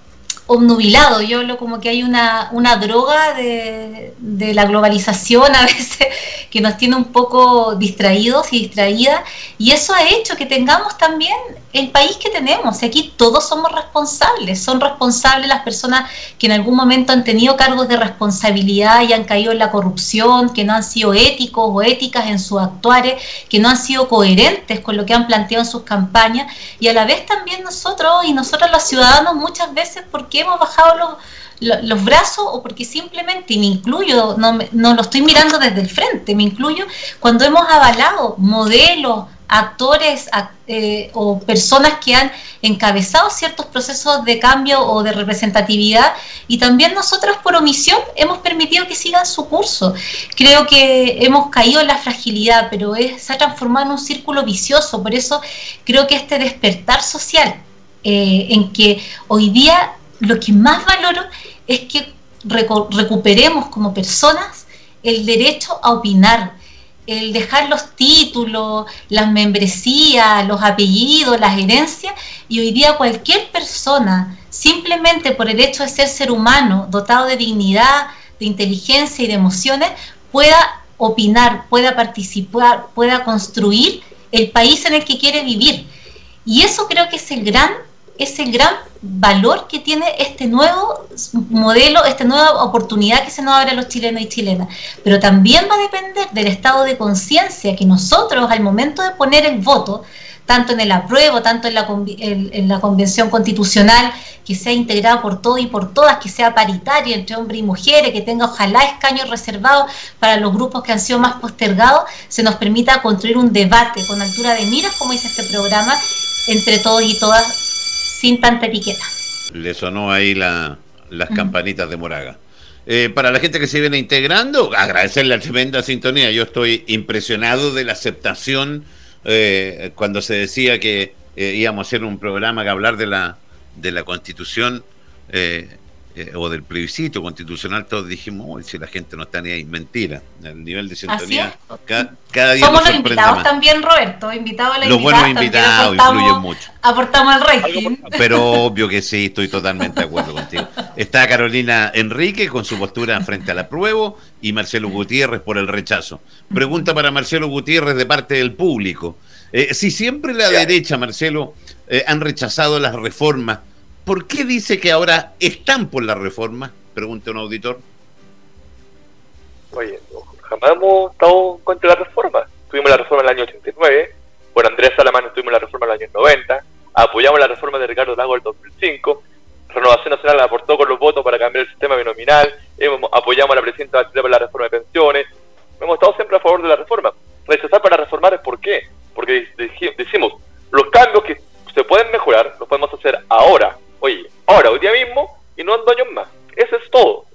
obnubilado. Yo hablo como que hay una, una droga de, de, la globalización a veces que nos tiene un poco distraídos y distraídas y eso ha hecho que tengamos también el país que tenemos. Y aquí todos somos responsables. Son responsables las personas que en algún momento han tenido cargos de responsabilidad y han caído en la corrupción, que no han sido éticos o éticas en sus actuares, que no han sido coherentes con lo que han planteado en sus campañas y a la vez también nosotros y nosotros los ciudadanos muchas veces porque hemos bajado los, brazos o porque simplemente, y me incluyo, no, no lo estoy mirando desde el frente, me incluyo cuando hemos avalado modelos, actores eh, o personas que han encabezado ciertos procesos de cambio o de representatividad y también nosotros por omisión hemos permitido que sigan su curso. Creo que hemos caído en la fragilidad, pero se ha transformado en un círculo vicioso, por eso creo que este despertar social eh, en que hoy día lo que más valoro es que recuperemos como personas el derecho a opinar, el dejar los títulos, las membresías, los apellidos, las herencias, y hoy día cualquier persona, simplemente por el hecho de ser ser humano, dotado de dignidad, de inteligencia y de emociones, pueda opinar, pueda participar, pueda construir el país en el que quiere vivir. Y eso creo que es el gran es el gran valor que tiene este nuevo modelo, esta nueva oportunidad que se nos abre a los chilenos y chilenas. Pero también va a depender del estado de conciencia que nosotros al momento de poner el voto, tanto en el apruebo, tanto en la, en, la convención constitucional, que sea integrada por todos y por todas, que sea paritaria entre hombres y mujeres, que tenga ojalá escaños reservados para los grupos que han sido más postergados, se nos permita construir un debate con altura de miras, como dice este programa, entre todos y todas sin tanta etiqueta. Le sonó ahí las campanitas de Moraga. Eh, para la gente que se viene integrando, agradecerle la tremenda sintonía. Yo estoy impresionado de la aceptación eh, cuando se decía que eh, íbamos a hacer un programa que hablar de la, de la constitución. Eh, o del plebiscito constitucional, todos dijimos, si la gente no está ni ahí, mentira. El nivel de sintonía cada, día Somos los invitados también, Roberto, invitados a la Los buenos invitados influyen mucho. Aportamos al rey Pero obvio que sí, estoy totalmente de acuerdo contigo. Está Carolina Enrique con su postura frente al apruebo y Marcelo Gutiérrez por el rechazo. Pregunta para Marcelo Gutiérrez de parte del público. Eh, si siempre la derecha, Marcelo, eh, han rechazado las reformas ¿Por qué dice que ahora están por la reforma? Pregunta un auditor. Oye, jamás hemos estado contra la reforma. Tuvimos la reforma en el año 89, por Andrés Salamán tuvimos la reforma en el año 90, apoyamos la reforma de Ricardo Lago en el 2005, Renovación Nacional aportó con los votos para cambiar el sistema binominal, apoyamos a la presidenta Bachelet para la reforma de pensiones, hemos estado siempre a favor de la reforma. Rechazar para reformar es por qué, porque decimos, los cambios que se pueden mejorar los podemos hacer ahora, Oye, ahora, hoy día mismo, y no en años más. Eso es todo.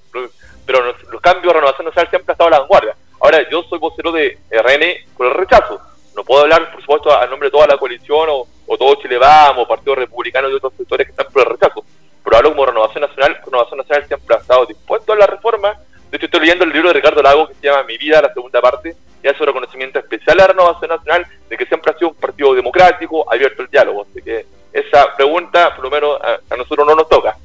Pero los, cambios de renovación nacional siempre han estado a la vanguardia. Ahora, yo soy vocero de RN con el rechazo. No puedo hablar, por supuesto, a nombre de toda la coalición o, todo Chile Vamos, Partido Republicano y otros sectores que están por el rechazo. Pero hablo como Renovación Nacional. Renovación Nacional siempre ha estado dispuesto a la reforma. De hecho, estoy leyendo el libro de Ricardo Lago que se llama Mi Vida, la segunda parte, y hace un reconocimiento especial a la Renovación Nacional de que siempre ha sido un partido democrático, abierto al diálogo. Así que esa pregunta, por lo menos, a, nosotros no nos toca.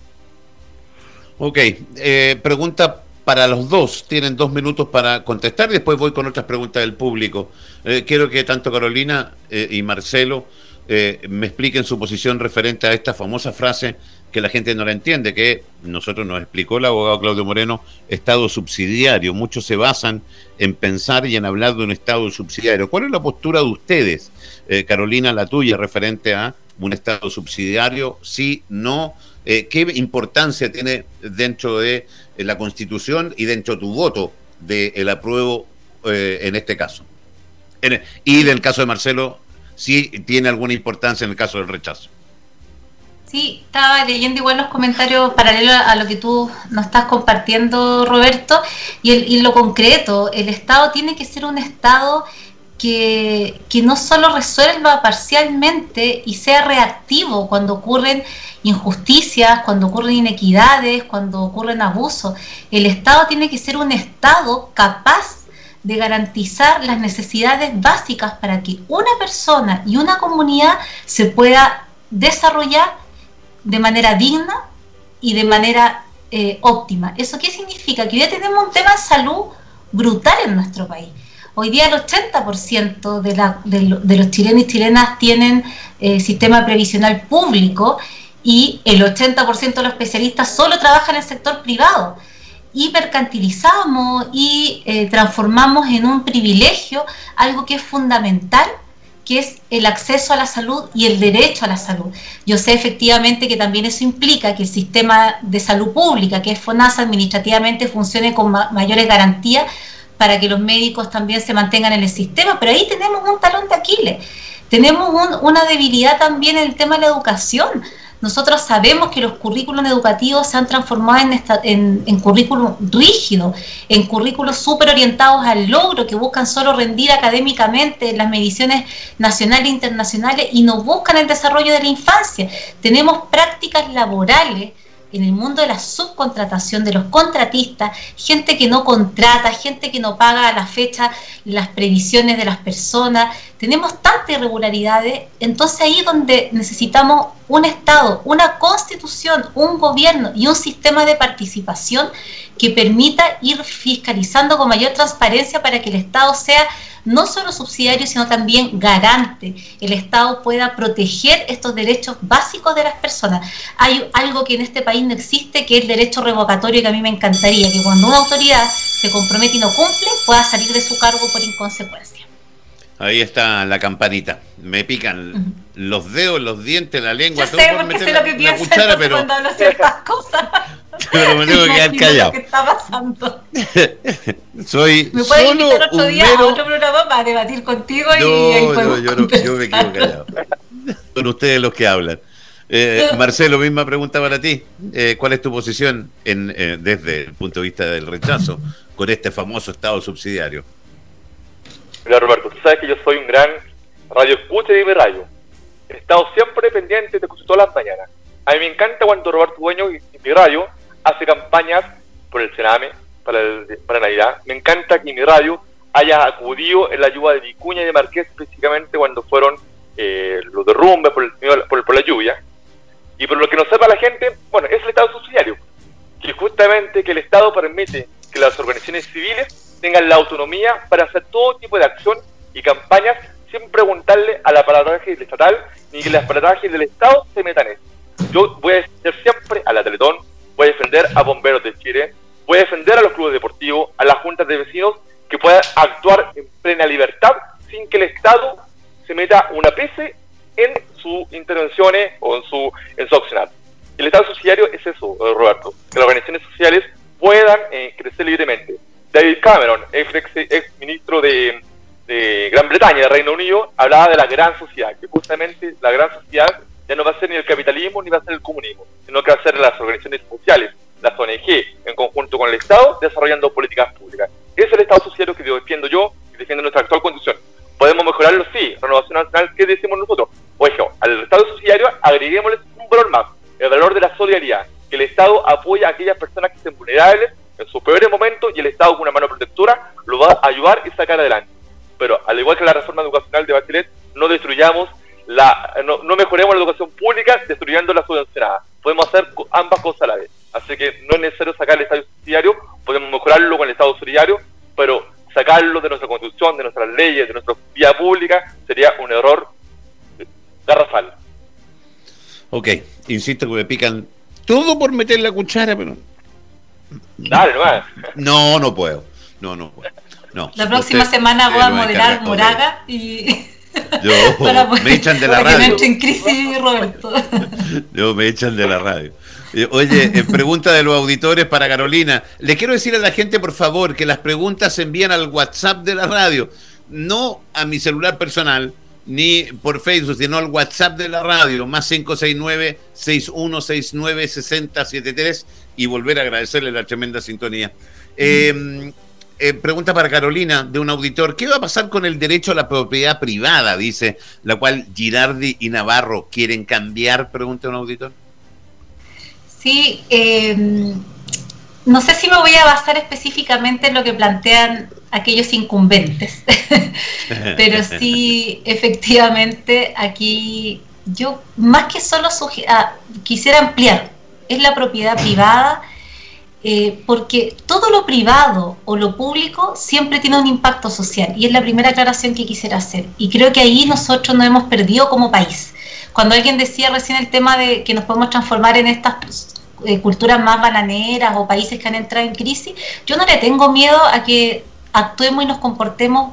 Ok, eh, pregunta para los dos. Tienen dos minutos para contestar y después voy con otras preguntas del público. Eh, quiero que tanto Carolina eh, y Marcelo eh, me expliquen su posición referente a esta famosa frase que la gente no la entiende, que nosotros nos explicó el abogado Claudio Moreno, Estado subsidiario. Muchos se basan en pensar y en hablar de un Estado subsidiario. ¿Cuál es la postura de ustedes, eh, Carolina, la tuya, referente a un Estado subsidiario? Sí, no. Eh, ¿Qué importancia tiene dentro de la Constitución y dentro de tu voto del apruebo en este caso? y del caso de Marcelo, si tiene alguna importancia en el caso del rechazo. Sí, estaba leyendo igual los comentarios paralelos a lo que tú nos estás compartiendo, Roberto, y, en lo concreto, el Estado tiene que ser un Estado que, que, no solo resuelva parcialmente y sea reactivo cuando ocurren injusticias, cuando ocurren inequidades, cuando ocurren abusos. El Estado tiene que ser un Estado capaz de garantizar las necesidades básicas para que una persona y una comunidad se pueda desarrollar de manera digna y de manera eh, óptima. ¿Eso qué significa? Que hoy tenemos un tema de salud brutal en nuestro país. Hoy día el 80% de, la, de, los chilenos y chilenas tienen eh, sistema previsional público y el 80% de los especialistas solo trabajan en el sector privado. Y mercantilizamos y eh, transformamos en un privilegio algo que es fundamental que es el acceso a la salud y el derecho a la salud. Yo sé efectivamente que también eso implica que el sistema de salud pública, que es FONASA, administrativamente funcione con mayores garantías para que los médicos también se mantengan en el sistema, pero ahí tenemos un talón de Aquiles. Tenemos una debilidad también en el tema de la educación. Nosotros sabemos que los currículos educativos se han transformado en, en, currículos rígidos, en currículos súper orientados al logro, que buscan solo rendir académicamente en las mediciones nacionales e internacionales y no buscan el desarrollo de la infancia. Tenemos prácticas laborales en el mundo de la subcontratación de los contratistas, gente que no contrata, gente que no paga a la fecha las previsiones de las personas, tenemos tantas irregularidades, entonces ahí donde necesitamos un Estado, una constitución, un gobierno y un sistema de participación que permita ir fiscalizando con mayor transparencia para que el Estado sea no solo subsidiario, sino también garante. El Estado pueda proteger estos derechos básicos de las personas. Hay algo que en este país no existe, que es el derecho revocatorio, que a mí me encantaría, que cuando una autoridad se compromete y no cumple, pueda salir de su cargo por inconsecuencia. Ahí está la campanita. Me pican los dedos, los dientes, la lengua, todo por meter lo que la, cuchara, pero cuando hablo ciertas cosas. pero me tengo que quedar callado. ¿Qué está pasando? Soy ¿Me puedes invitar otro día a otro programa para debatir contigo y no, no, yo, no, yo me quedo callado. Son ustedes los que hablan. Eh, Marcelo, misma pregunta para ti. Eh, ¿Cuál es tu posición en, eh, desde el punto de vista del rechazo con este famoso Estado subsidiario? Mira, Roberto, tú sabes que yo soy un gran radio escucha y mi radio. He estado siempre pendiente de escucho todas las mañanas. A mí me encanta cuando Roberto Dueño y, mi radio hace campañas por el Sename, para, para Navidad. Me encanta que mi radio haya acudido en la ayuda de Vicuña y de Marqués, específicamente cuando fueron eh, los derrumbes por, el, por, por la lluvia. Y por lo que no sepa la gente, bueno, es el Estado subsidiario, que justamente que el Estado permite que las organizaciones civiles tengan la autonomía para hacer todo tipo de acción y campañas sin preguntarle a la del estatal ni que las aparatajes del Estado se metan en eso. Yo voy a defender siempre a la Teletón, voy a defender a Bomberos de Chile, voy a defender a los clubes deportivos, a las juntas de vecinos que puedan actuar en plena libertad sin que el Estado se meta una pese en sus intervenciones o en su, en su accionar. El Estado subsidiario es eso, Roberto, que las organizaciones sociales puedan eh, crecer libremente David Cameron, ex, ex, ministro de, Gran Bretaña, de Reino Unido, hablaba de la gran sociedad, que justamente la gran sociedad ya no va a ser ni el capitalismo ni va a ser el comunismo, sino que va a ser las organizaciones sociales, las ONG, en conjunto con el Estado, desarrollando políticas públicas. Ese es el Estado social que defiendo yo y defiendo nuestra actual constitución. ¿Podemos mejorarlo? Sí. Renovación Nacional, ¿qué decimos nosotros? Oye, al Estado sociario agreguémosle un valor más, el valor de la solidaridad, que el Estado apoya a aquellas personas que estén vulnerables, en sus peores momentos y el Estado con una mano protectora lo va a ayudar y sacar adelante. Pero al igual que la reforma educacional de Bachelet, no destruyamos la, no, mejoremos la educación pública destruyendo la subvencionada. Podemos hacer ambas cosas a la vez. Así que no es necesario sacar el Estado subsidiario, podemos mejorarlo con el Estado solidario, pero sacarlo de nuestra constitución, de nuestras leyes, de nuestra vía pública, sería un error garrafal. Ok, insisto que me pican todo por meter la cuchara, pero. Dale, no No, no puedo. No, no puedo. No. La próxima semana voy a moderar Moraga y. Yo, me echan de la radio. Me en crisis, Roberto. Yo, me echan de la radio. Eh, oye, pregunta de los auditores para Carolina. Le quiero decir a la gente, por favor, que las preguntas se envían al WhatsApp de la radio, no a mi celular personal, ni por Facebook, sino al WhatsApp de la radio, más 569-6169-6073, y volver a agradecerle la tremenda sintonía. Em, eh, pregunta para Carolina, de un auditor, ¿qué va a pasar con el derecho a la propiedad privada? Dice, la cual Girardi y Navarro quieren cambiar, pregunta un auditor. Sí, em, no sé si me voy a basar específicamente en lo que plantean aquellos incumbentes, pero sí, efectivamente, aquí yo más que solo ah, quisiera ampliar, es la propiedad privada, eh, porque todo lo privado o lo público siempre tiene un impacto social, y es la primera aclaración que quisiera hacer, y creo que ahí nosotros nos hemos perdido como país. Cuando alguien decía recién el tema de que nos podemos transformar en estas eh, culturas más bananeras o países que han entrado en crisis, yo no le tengo miedo a que actuemos y nos comportemos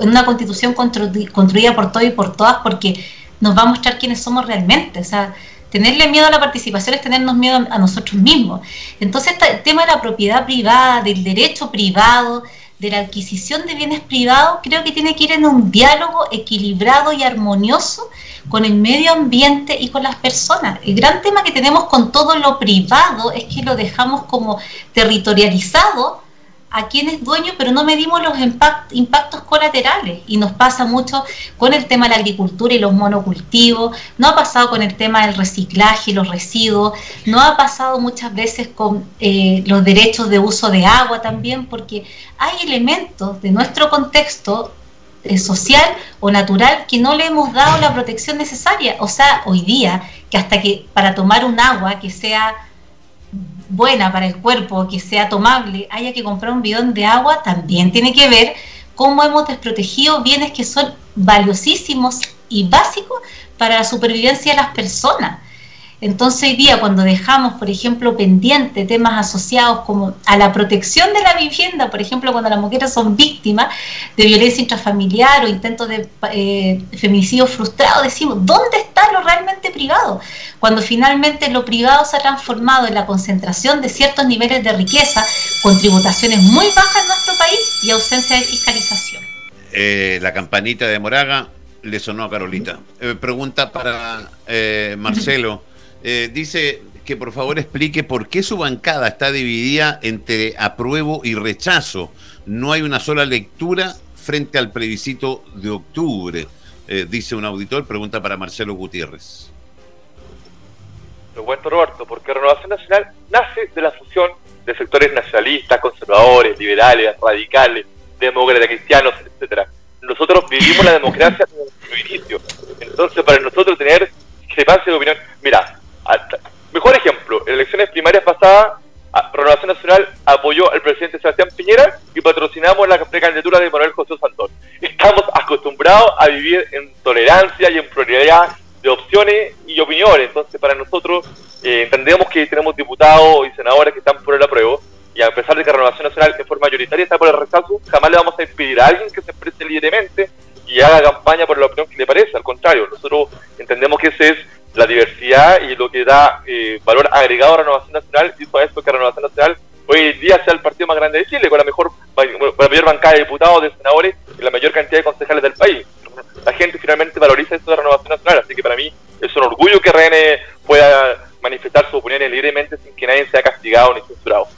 en una constitución construida por todos y por todas porque nos va a mostrar quiénes somos realmente. O sea, tenerle miedo a la participación es tenernos miedo a nosotros mismos. Entonces, este, el tema de la propiedad privada, del derecho privado, de la adquisición de bienes privados, creo que tiene que ir en un diálogo equilibrado y armonioso con el medio ambiente y con las personas. El gran tema que tenemos con todo lo privado es que lo dejamos como territorializado a quien es dueño, pero no medimos los impactos colaterales. Y nos pasa mucho con el tema de la agricultura y los monocultivos, no ha pasado con el tema del reciclaje y los residuos, no ha pasado muchas veces con eh, los derechos de uso de agua también, porque hay elementos de nuestro contexto eh, social o natural que no le hemos dado la protección necesaria. O sea, hoy día, que hasta que para tomar un agua que sea buena para el cuerpo, que sea tomable, haya que comprar un bidón de agua, también tiene que ver cómo hemos desprotegido bienes que son valiosísimos y básicos para la supervivencia de las personas. Entonces hoy día cuando dejamos, por ejemplo, pendiente temas asociados como a la protección de la vivienda, por ejemplo, cuando las mujeres son víctimas de violencia intrafamiliar o intentos de eh, feminicidio frustrado, decimos, ¿dónde está lo realmente privado? Cuando finalmente lo privado se ha transformado en la concentración de ciertos niveles de riqueza, con tributaciones muy bajas en nuestro país y ausencia de fiscalización. Eh, la campanita de Moraga le sonó a Carolita. Eh, pregunta para Marcelo. Eh, dice que por favor explique por qué su bancada está dividida entre apruebo y rechazo. No hay una sola lectura frente al plebiscito de octubre, eh, dice un auditor, pregunta para Marcelo Gutiérrez. Lo cuento Roberto, porque Renovación Nacional nace de la fusión de sectores nacionalistas, conservadores, liberales, radicales, demócratas, cristianos, etcétera. Nosotros vivimos la democracia desde su inicio. Entonces, para nosotros tener discrepancia de opinión, mira, Mejor ejemplo, en elecciones primarias pasadas, Renovación Nacional apoyó al presidente Sebastián Piñera y patrocinamos la precandidatura de Manuel José Santón. Estamos acostumbrados a vivir en tolerancia y en pluralidad de opciones y opiniones. Entonces, para nosotros, eh, entendemos que tenemos diputados y senadores que están por el apruebo, y a pesar de que Renovación Nacional en forma mayoritaria está por el rechazo, jamás le vamos a impedir a alguien que se exprese libremente y haga campaña por la opinión que le parece. Al contrario, nosotros entendemos que ese es la diversidad y lo que da eh, valor agregado a Renovación Nacional por eso que Renovación Nacional hoy día sea el partido más grande de Chile, con la mejor la mayor bancada de diputados, de senadores y la mayor cantidad de concejales del país. La gente finalmente valoriza esto de Renovación Nacional, así que para mí es un orgullo que René pueda manifestar sus opiniones libremente sin que nadie sea castigado ni censurado.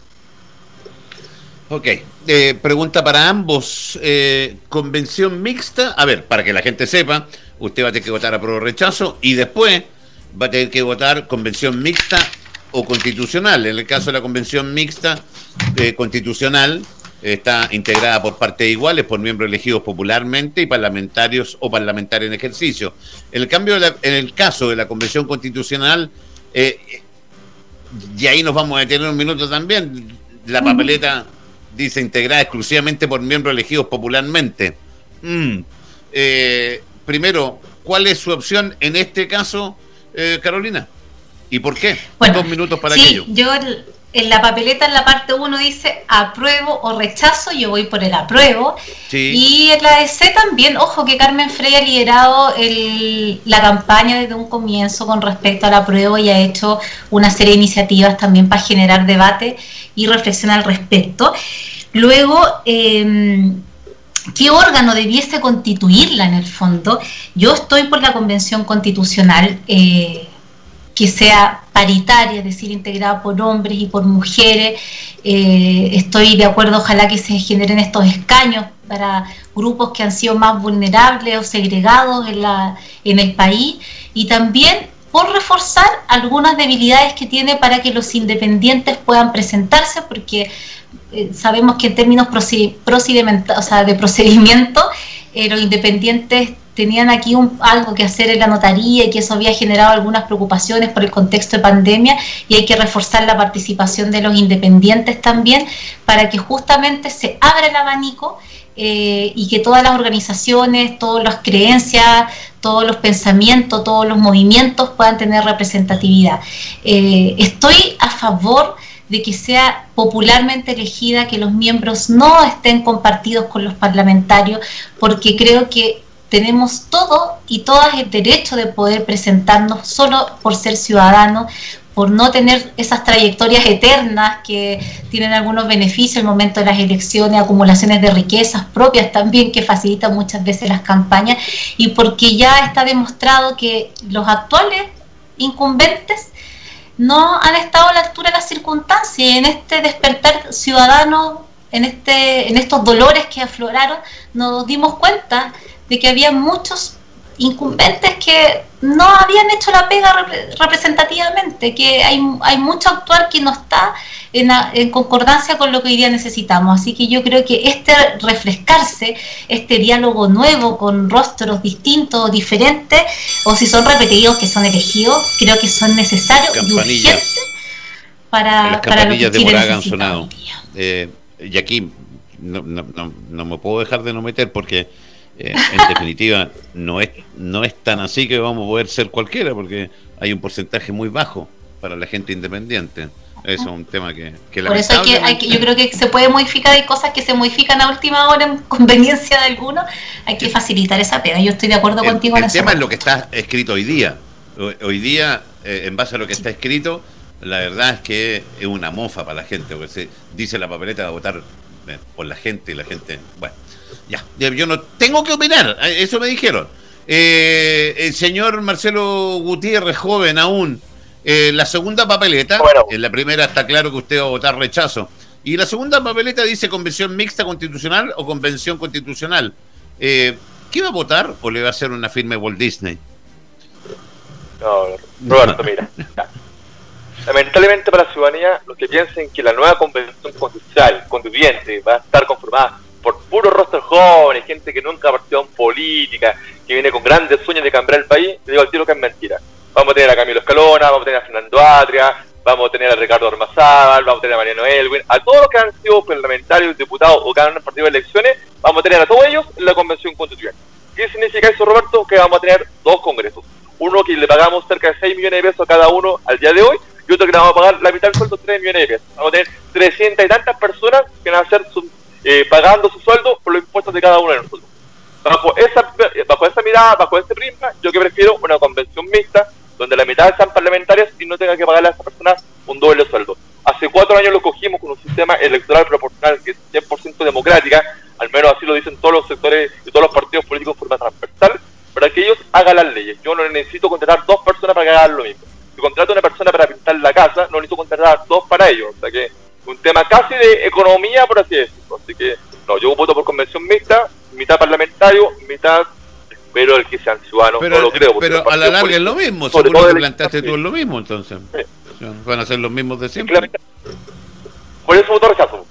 Ok, eh, pregunta para ambos. Eh, convención mixta, a ver, para que la gente sepa, usted va a tener que votar a pro rechazo y después va a tener que votar convención mixta o constitucional. En el caso de la convención mixta eh, constitucional, está integrada por partes iguales, por miembros elegidos popularmente y parlamentarios o parlamentarios en ejercicio. En el, cambio en el caso de la convención constitucional, eh, y ahí nos vamos a detener un minuto también, la papeleta dice integrada exclusivamente por miembros elegidos popularmente. Mm. Eh, primero, cuál es su opción en este caso, eh, Carolina. ¿Y por qué? Bueno, Dos minutos para sí, Yo en la papeleta en la parte 1 dice apruebo o rechazo, yo voy por el apruebo. Y en la de C también, ojo que Carmen Frey ha liderado la campaña desde un comienzo con respecto al apruebo y ha hecho una serie de iniciativas también para generar debate y reflexión al respecto. Luego, em, ¿qué órgano debiese constituirla en el fondo? Yo estoy por la Convención Constitucional. Eh, que sea paritaria, es decir, integrada por hombres y por mujeres. Eh, estoy de acuerdo, ojalá que se generen estos escaños para grupos que han sido más vulnerables o segregados en, la, en el país y también por reforzar algunas debilidades que tiene para que los independientes puedan presentarse, porque eh, sabemos que en términos de procedimiento, eh, los independientes tenían aquí un, algo que hacer en la notaría y que eso había generado algunas preocupaciones por el contexto de pandemia y hay que reforzar la participación de los independientes también para que justamente se abra el abanico eh, y que todas las organizaciones, todas las creencias, todos los pensamientos, todos los movimientos puedan tener representatividad. Estoy a favor de que sea popularmente elegida, que los miembros no estén compartidos con los parlamentarios, porque creo que tenemos todo y todas el derecho de poder presentarnos solo por ser ciudadanos, por no tener esas trayectorias eternas que tienen algunos beneficios en el momento de las elecciones, acumulaciones de riquezas propias también que facilitan muchas veces las campañas y porque ya está demostrado que los actuales incumbentes no han estado a la altura de las circunstancias y en este despertar ciudadano, en, este, en estos dolores que afloraron, nos dimos cuenta de que había muchos incumbentes que no habían hecho la pega representativamente, que hay, hay mucho actuar que no está en, concordancia con lo que hoy día necesitamos. Así que yo creo que este refrescarse, este diálogo nuevo con rostros distintos, diferentes, o si son repetidos, que son elegidos, creo que son necesarios y urgentes para, para lo que de Moraga han sonado. Eh, y aquí no, no, no, no me puedo dejar de no meter porque eh, en definitiva, no es, no es tan así que vamos a poder ser cualquiera, porque hay un porcentaje muy bajo para la gente independiente. Eso es un tema que, que Por eso hay que, yo creo que se puede modificar, hay cosas que se modifican a última hora en conveniencia de algunos, hay que facilitar esa pega. Yo estoy de acuerdo contigo el en eso. El tema es lo que está escrito hoy día. Hoy día, eh, en base a lo que está escrito, la verdad es que es una mofa para la gente, porque se dice la papeleta de votar eh, por la gente y la gente, bueno ya, yo no tengo que opinar, eh, eso me dijeron. Eh, el señor Marcelo Gutiérrez, joven aún, eh, la segunda papeleta, en la primera está claro que usted va a votar rechazo, y la segunda papeleta dice convención mixta constitucional o convención constitucional. ¿Qué va a votar o le va a hacer una firma Walt Disney? No, Roberto, mira. Lamentablemente para la ciudadanía, los que piensen que la nueva convención constitucional, constituyente, va a estar conformada por puros rostros jóvenes, gente que nunca ha partido en política, que viene con grandes sueños de cambiar el país, te digo al tiro que es mentira. Vamos a tener a Camilo Escalona, vamos a tener a Fernando Atria, vamos a tener a Ricardo Armazábal, vamos a tener a Mariano Elwin, a todos los que han sido parlamentarios, diputados o que han partido de elecciones, vamos a tener a todos ellos en la convención constitucional. ¿Qué significa eso, Roberto? Que vamos a tener dos congresos. Uno que le pagamos cerca de 6 millones de pesos a cada uno al día de hoy, y otro que le vamos a pagar la mitad del sueldo, 3 millones de pesos. Vamos a tener 300 y tantas personas que van a hacer su eh, pagando su sueldo por los impuestos de cada uno de nosotros. Bajo esa, bajo esa mirada, bajo ese prisma, yo que prefiero una convención mixta donde la mitad sean parlamentarias y no tenga que pagarle a esa persona un doble sueldo. Hace cuatro años lo cogimos con un sistema electoral proporcional que es 100% democrática, al menos así lo dicen todos los sectores y todos los partidos políticos en forma transversal, para que ellos hagan las leyes. Yo no necesito contratar dos personas para que hagan lo mismo. Si contrato a una persona para pintar la casa, no necesito contratar dos para ellos. O sea que un tema casi de economía, por así decirlo. Así que, no, yo voto por convención mixta, mitad parlamentario, mitad pero el que sean ciudadanos, pero, no lo creo. Pero a la larga es lo mismo, seguro que planteaste tú es lo mismo, entonces. Van a ser los mismos de siempre. Por eso voto rechazo.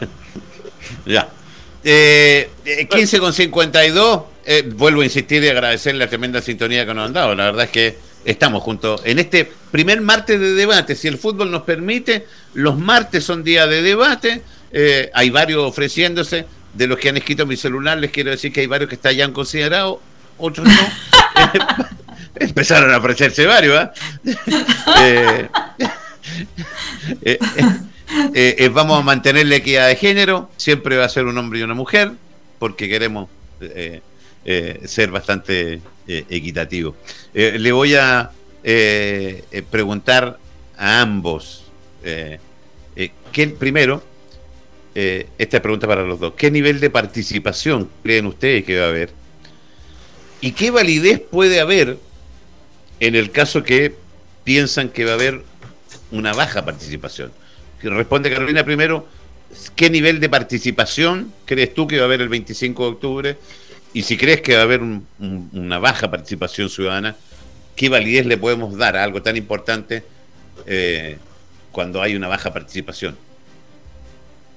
ya. Eh, 15 eh, con 52, eh, vuelvo a insistir y agradecer la tremenda sintonía que nos han dado. La verdad es que estamos juntos en este primer martes de debate. Si el fútbol nos permite, los martes son días de debate. Eh, hay varios ofreciéndose. De los que han escrito mi celular, les quiero decir que hay varios que están ya han considerado. otros no. Empezaron a aparecerse varios. ¿ah? vamos a mantener la equidad de género, siempre va a ser un hombre y una mujer, porque queremos ser bastante equitativos. le voy a preguntar a ambos, ¿qué, primero, esta pregunta para los dos, ¿qué nivel de participación creen ustedes que va a haber? ¿Y qué validez puede haber en el caso que piensan que va a haber una baja participación? Responde Carolina primero, ¿qué nivel de participación crees tú que va a haber el 25 de octubre? Y si crees que va a haber una baja participación ciudadana, ¿qué validez le podemos dar a algo tan importante eh, cuando hay una baja participación?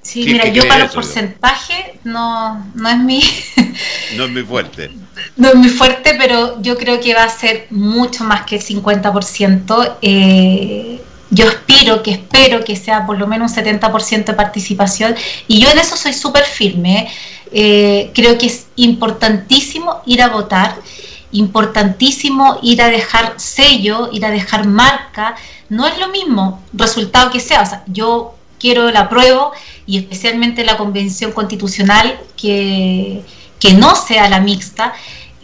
Sí, mira, yo para los porcentajes no, no es mi... no es muy fuerte. No es muy fuerte, pero yo creo que va a ser mucho más que el 50%. Eh, yo espero que espero que sea por lo menos un 70% de participación y yo en eso soy súper firme. Eh, creo que es importantísimo ir a votar, importantísimo ir a dejar sello, ir a dejar marca. No es lo mismo resultado que sea. O sea, yo quiero el apruebo y especialmente la convención constitucional que, que no sea la mixta,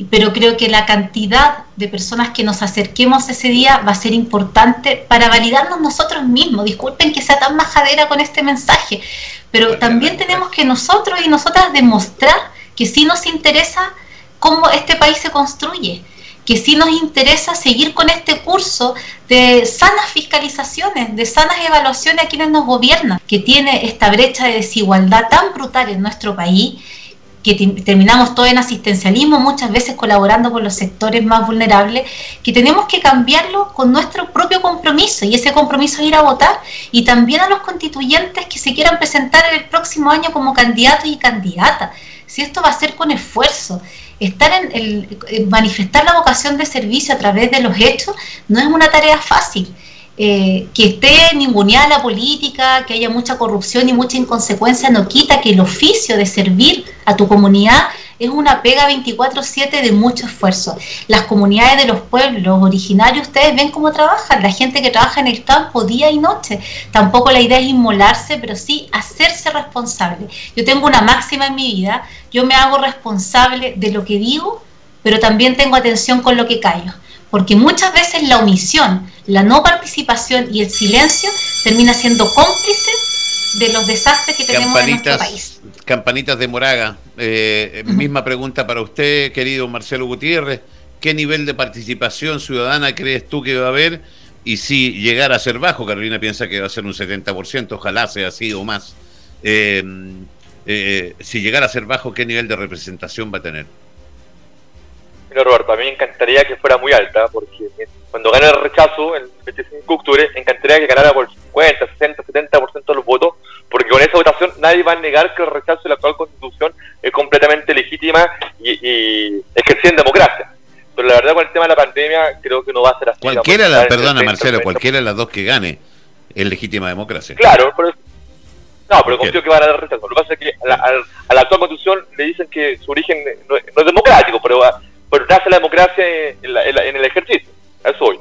pero creo que la cantidad de personas que nos acerquemos ese día va a ser importante para validarnos nosotros mismos. Disculpen que sea tan majadera con este mensaje, pero también tenemos que nosotros y nosotras demostrar que sí nos interesa cómo este país se construye que sí nos interesa seguir con este curso de sanas fiscalizaciones, de sanas evaluaciones a quienes nos gobiernan, que tiene esta brecha de desigualdad tan brutal en nuestro país que terminamos todo en asistencialismo, muchas veces colaborando con los sectores más vulnerables, que tenemos que cambiarlo con nuestro propio compromiso, y ese compromiso es ir a votar, y también a los constituyentes que se quieran presentar el próximo año como candidatos y candidatas. Si esto va a ser con esfuerzo, estar en el, manifestar la vocación de servicio a través de los hechos no es una tarea fácil. Eh, que esté ninguneada la política, que haya mucha corrupción y mucha inconsecuencia, no quita que el oficio de servir a tu comunidad es una pega 24/7 de mucho esfuerzo. Las comunidades de los pueblos originarios, ustedes ven cómo trabajan, la gente que trabaja en el campo día y noche. Tampoco la idea es inmolarse, pero sí hacerse responsable. Yo tengo una máxima en mi vida, yo me hago responsable de lo que digo, pero también tengo atención con lo que callo. Porque muchas veces la omisión, la no participación y el silencio termina siendo cómplice de los desastres que tenemos en nuestro país. Campanitas de Moraga, eh, misma pregunta para usted, querido Marcelo Gutiérrez. ¿Qué nivel de participación ciudadana crees tú que va a haber? Y si llegara a ser bajo, Carolina piensa que va a ser un 70%, ojalá sea así o más. Eh, eh, si llegara a ser bajo, ¿qué nivel de representación va a tener? Mira, Roberto, a mí me encantaría que fuera muy alta, porque cuando gane el rechazo, el 25 de octubre, me encantaría que ganara por 50, 60, 70% de los votos, porque con esa votación nadie va a negar que el rechazo de la actual constitución es completamente legítima y, y ejercida en democracia. Pero la verdad, con el tema de la pandemia, creo que no va a ser así. Cualquiera, la, perdona Marcelo, cualquiera de las dos que gane es legítima democracia. Claro, pero no, pero confío que van a dar rechazo. Lo que pasa es que a la, actual constitución le dicen que su origen no, es democrático, pero, pero nace la democracia en, el ejercicio. eso hoy.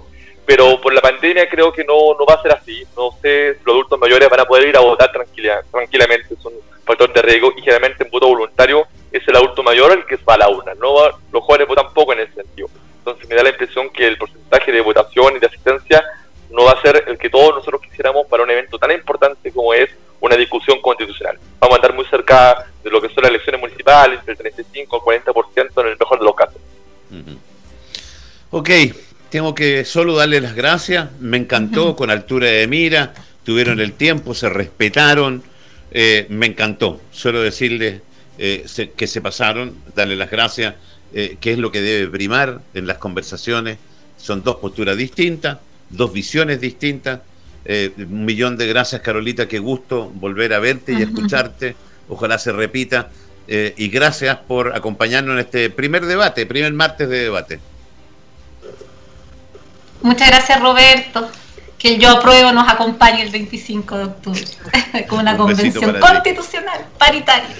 Pero por la pandemia creo que no, no va a ser así. No sé si los adultos mayores van a poder ir a votar tranquila, tranquilamente. Son factor de riesgo y generalmente en voto voluntario es el adulto mayor el que va a la urna. No los jóvenes votan poco en ese sentido. Entonces me da la impresión que el porcentaje de votación y de asistencia no va a ser el que todos nosotros quisiéramos para un evento tan importante como es una discusión constitucional. Vamos a andar muy cerca de lo que son las elecciones municipales, entre el 35 al 40% en el mejor de los casos. Ok, tengo que solo darle las gracias. Me encantó con altura de mira, tuvieron el tiempo, se respetaron. Eh, me encantó. Solo decirles eh, que se pasaron, darle las gracias, eh, que es lo que debe primar en las conversaciones. Son dos posturas distintas, dos visiones distintas eh, un millón de gracias, Carolita. Qué gusto volver a verte y escucharte. Ojalá se repita. Y gracias por acompañarnos en este primer debate, primer martes de debate. Muchas gracias, Roberto. Que el Yo Apruebo nos acompañe el 25 de octubre con una convención constitucional paritaria.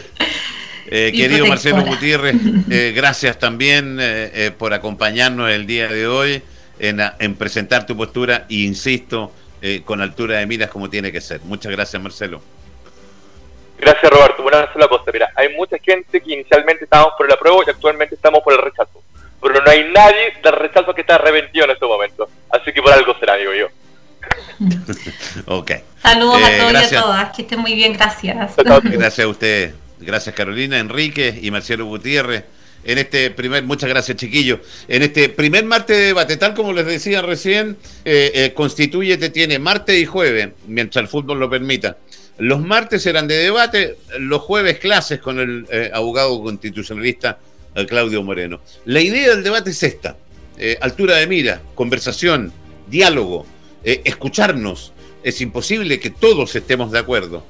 Eh, querido Marcelo Gutiérrez, eh, gracias también eh, por acompañarnos el día de hoy en, en presentar tu postura e insisto, con altura de miras como tiene que ser. Muchas gracias, Marcelo. Gracias, Roberto. Buenas la cosa. Mira, hay mucha gente que inicialmente estábamos por el apruebo y actualmente estamos por el rechazo. Pero no hay nadie del rechazo que está arrepentido en este momento. Así que por algo será, digo yo. ok. Saludos a todos y a todas. Que estén muy bien. Gracias. Gracias a usted. Gracias Carolina, Enrique y Marcelo Gutiérrez. En este primer, muchas gracias chiquillos, en este primer martes de debate, tal como les decía recién, eh, eh, Constituyete tiene martes y jueves, mientras el fútbol lo permita. Los martes serán de debate, los jueves clases con el eh, abogado constitucionalista Claudio Moreno. La idea del debate es esta, altura de mira, conversación, diálogo, escucharnos. Es imposible que todos estemos de acuerdo,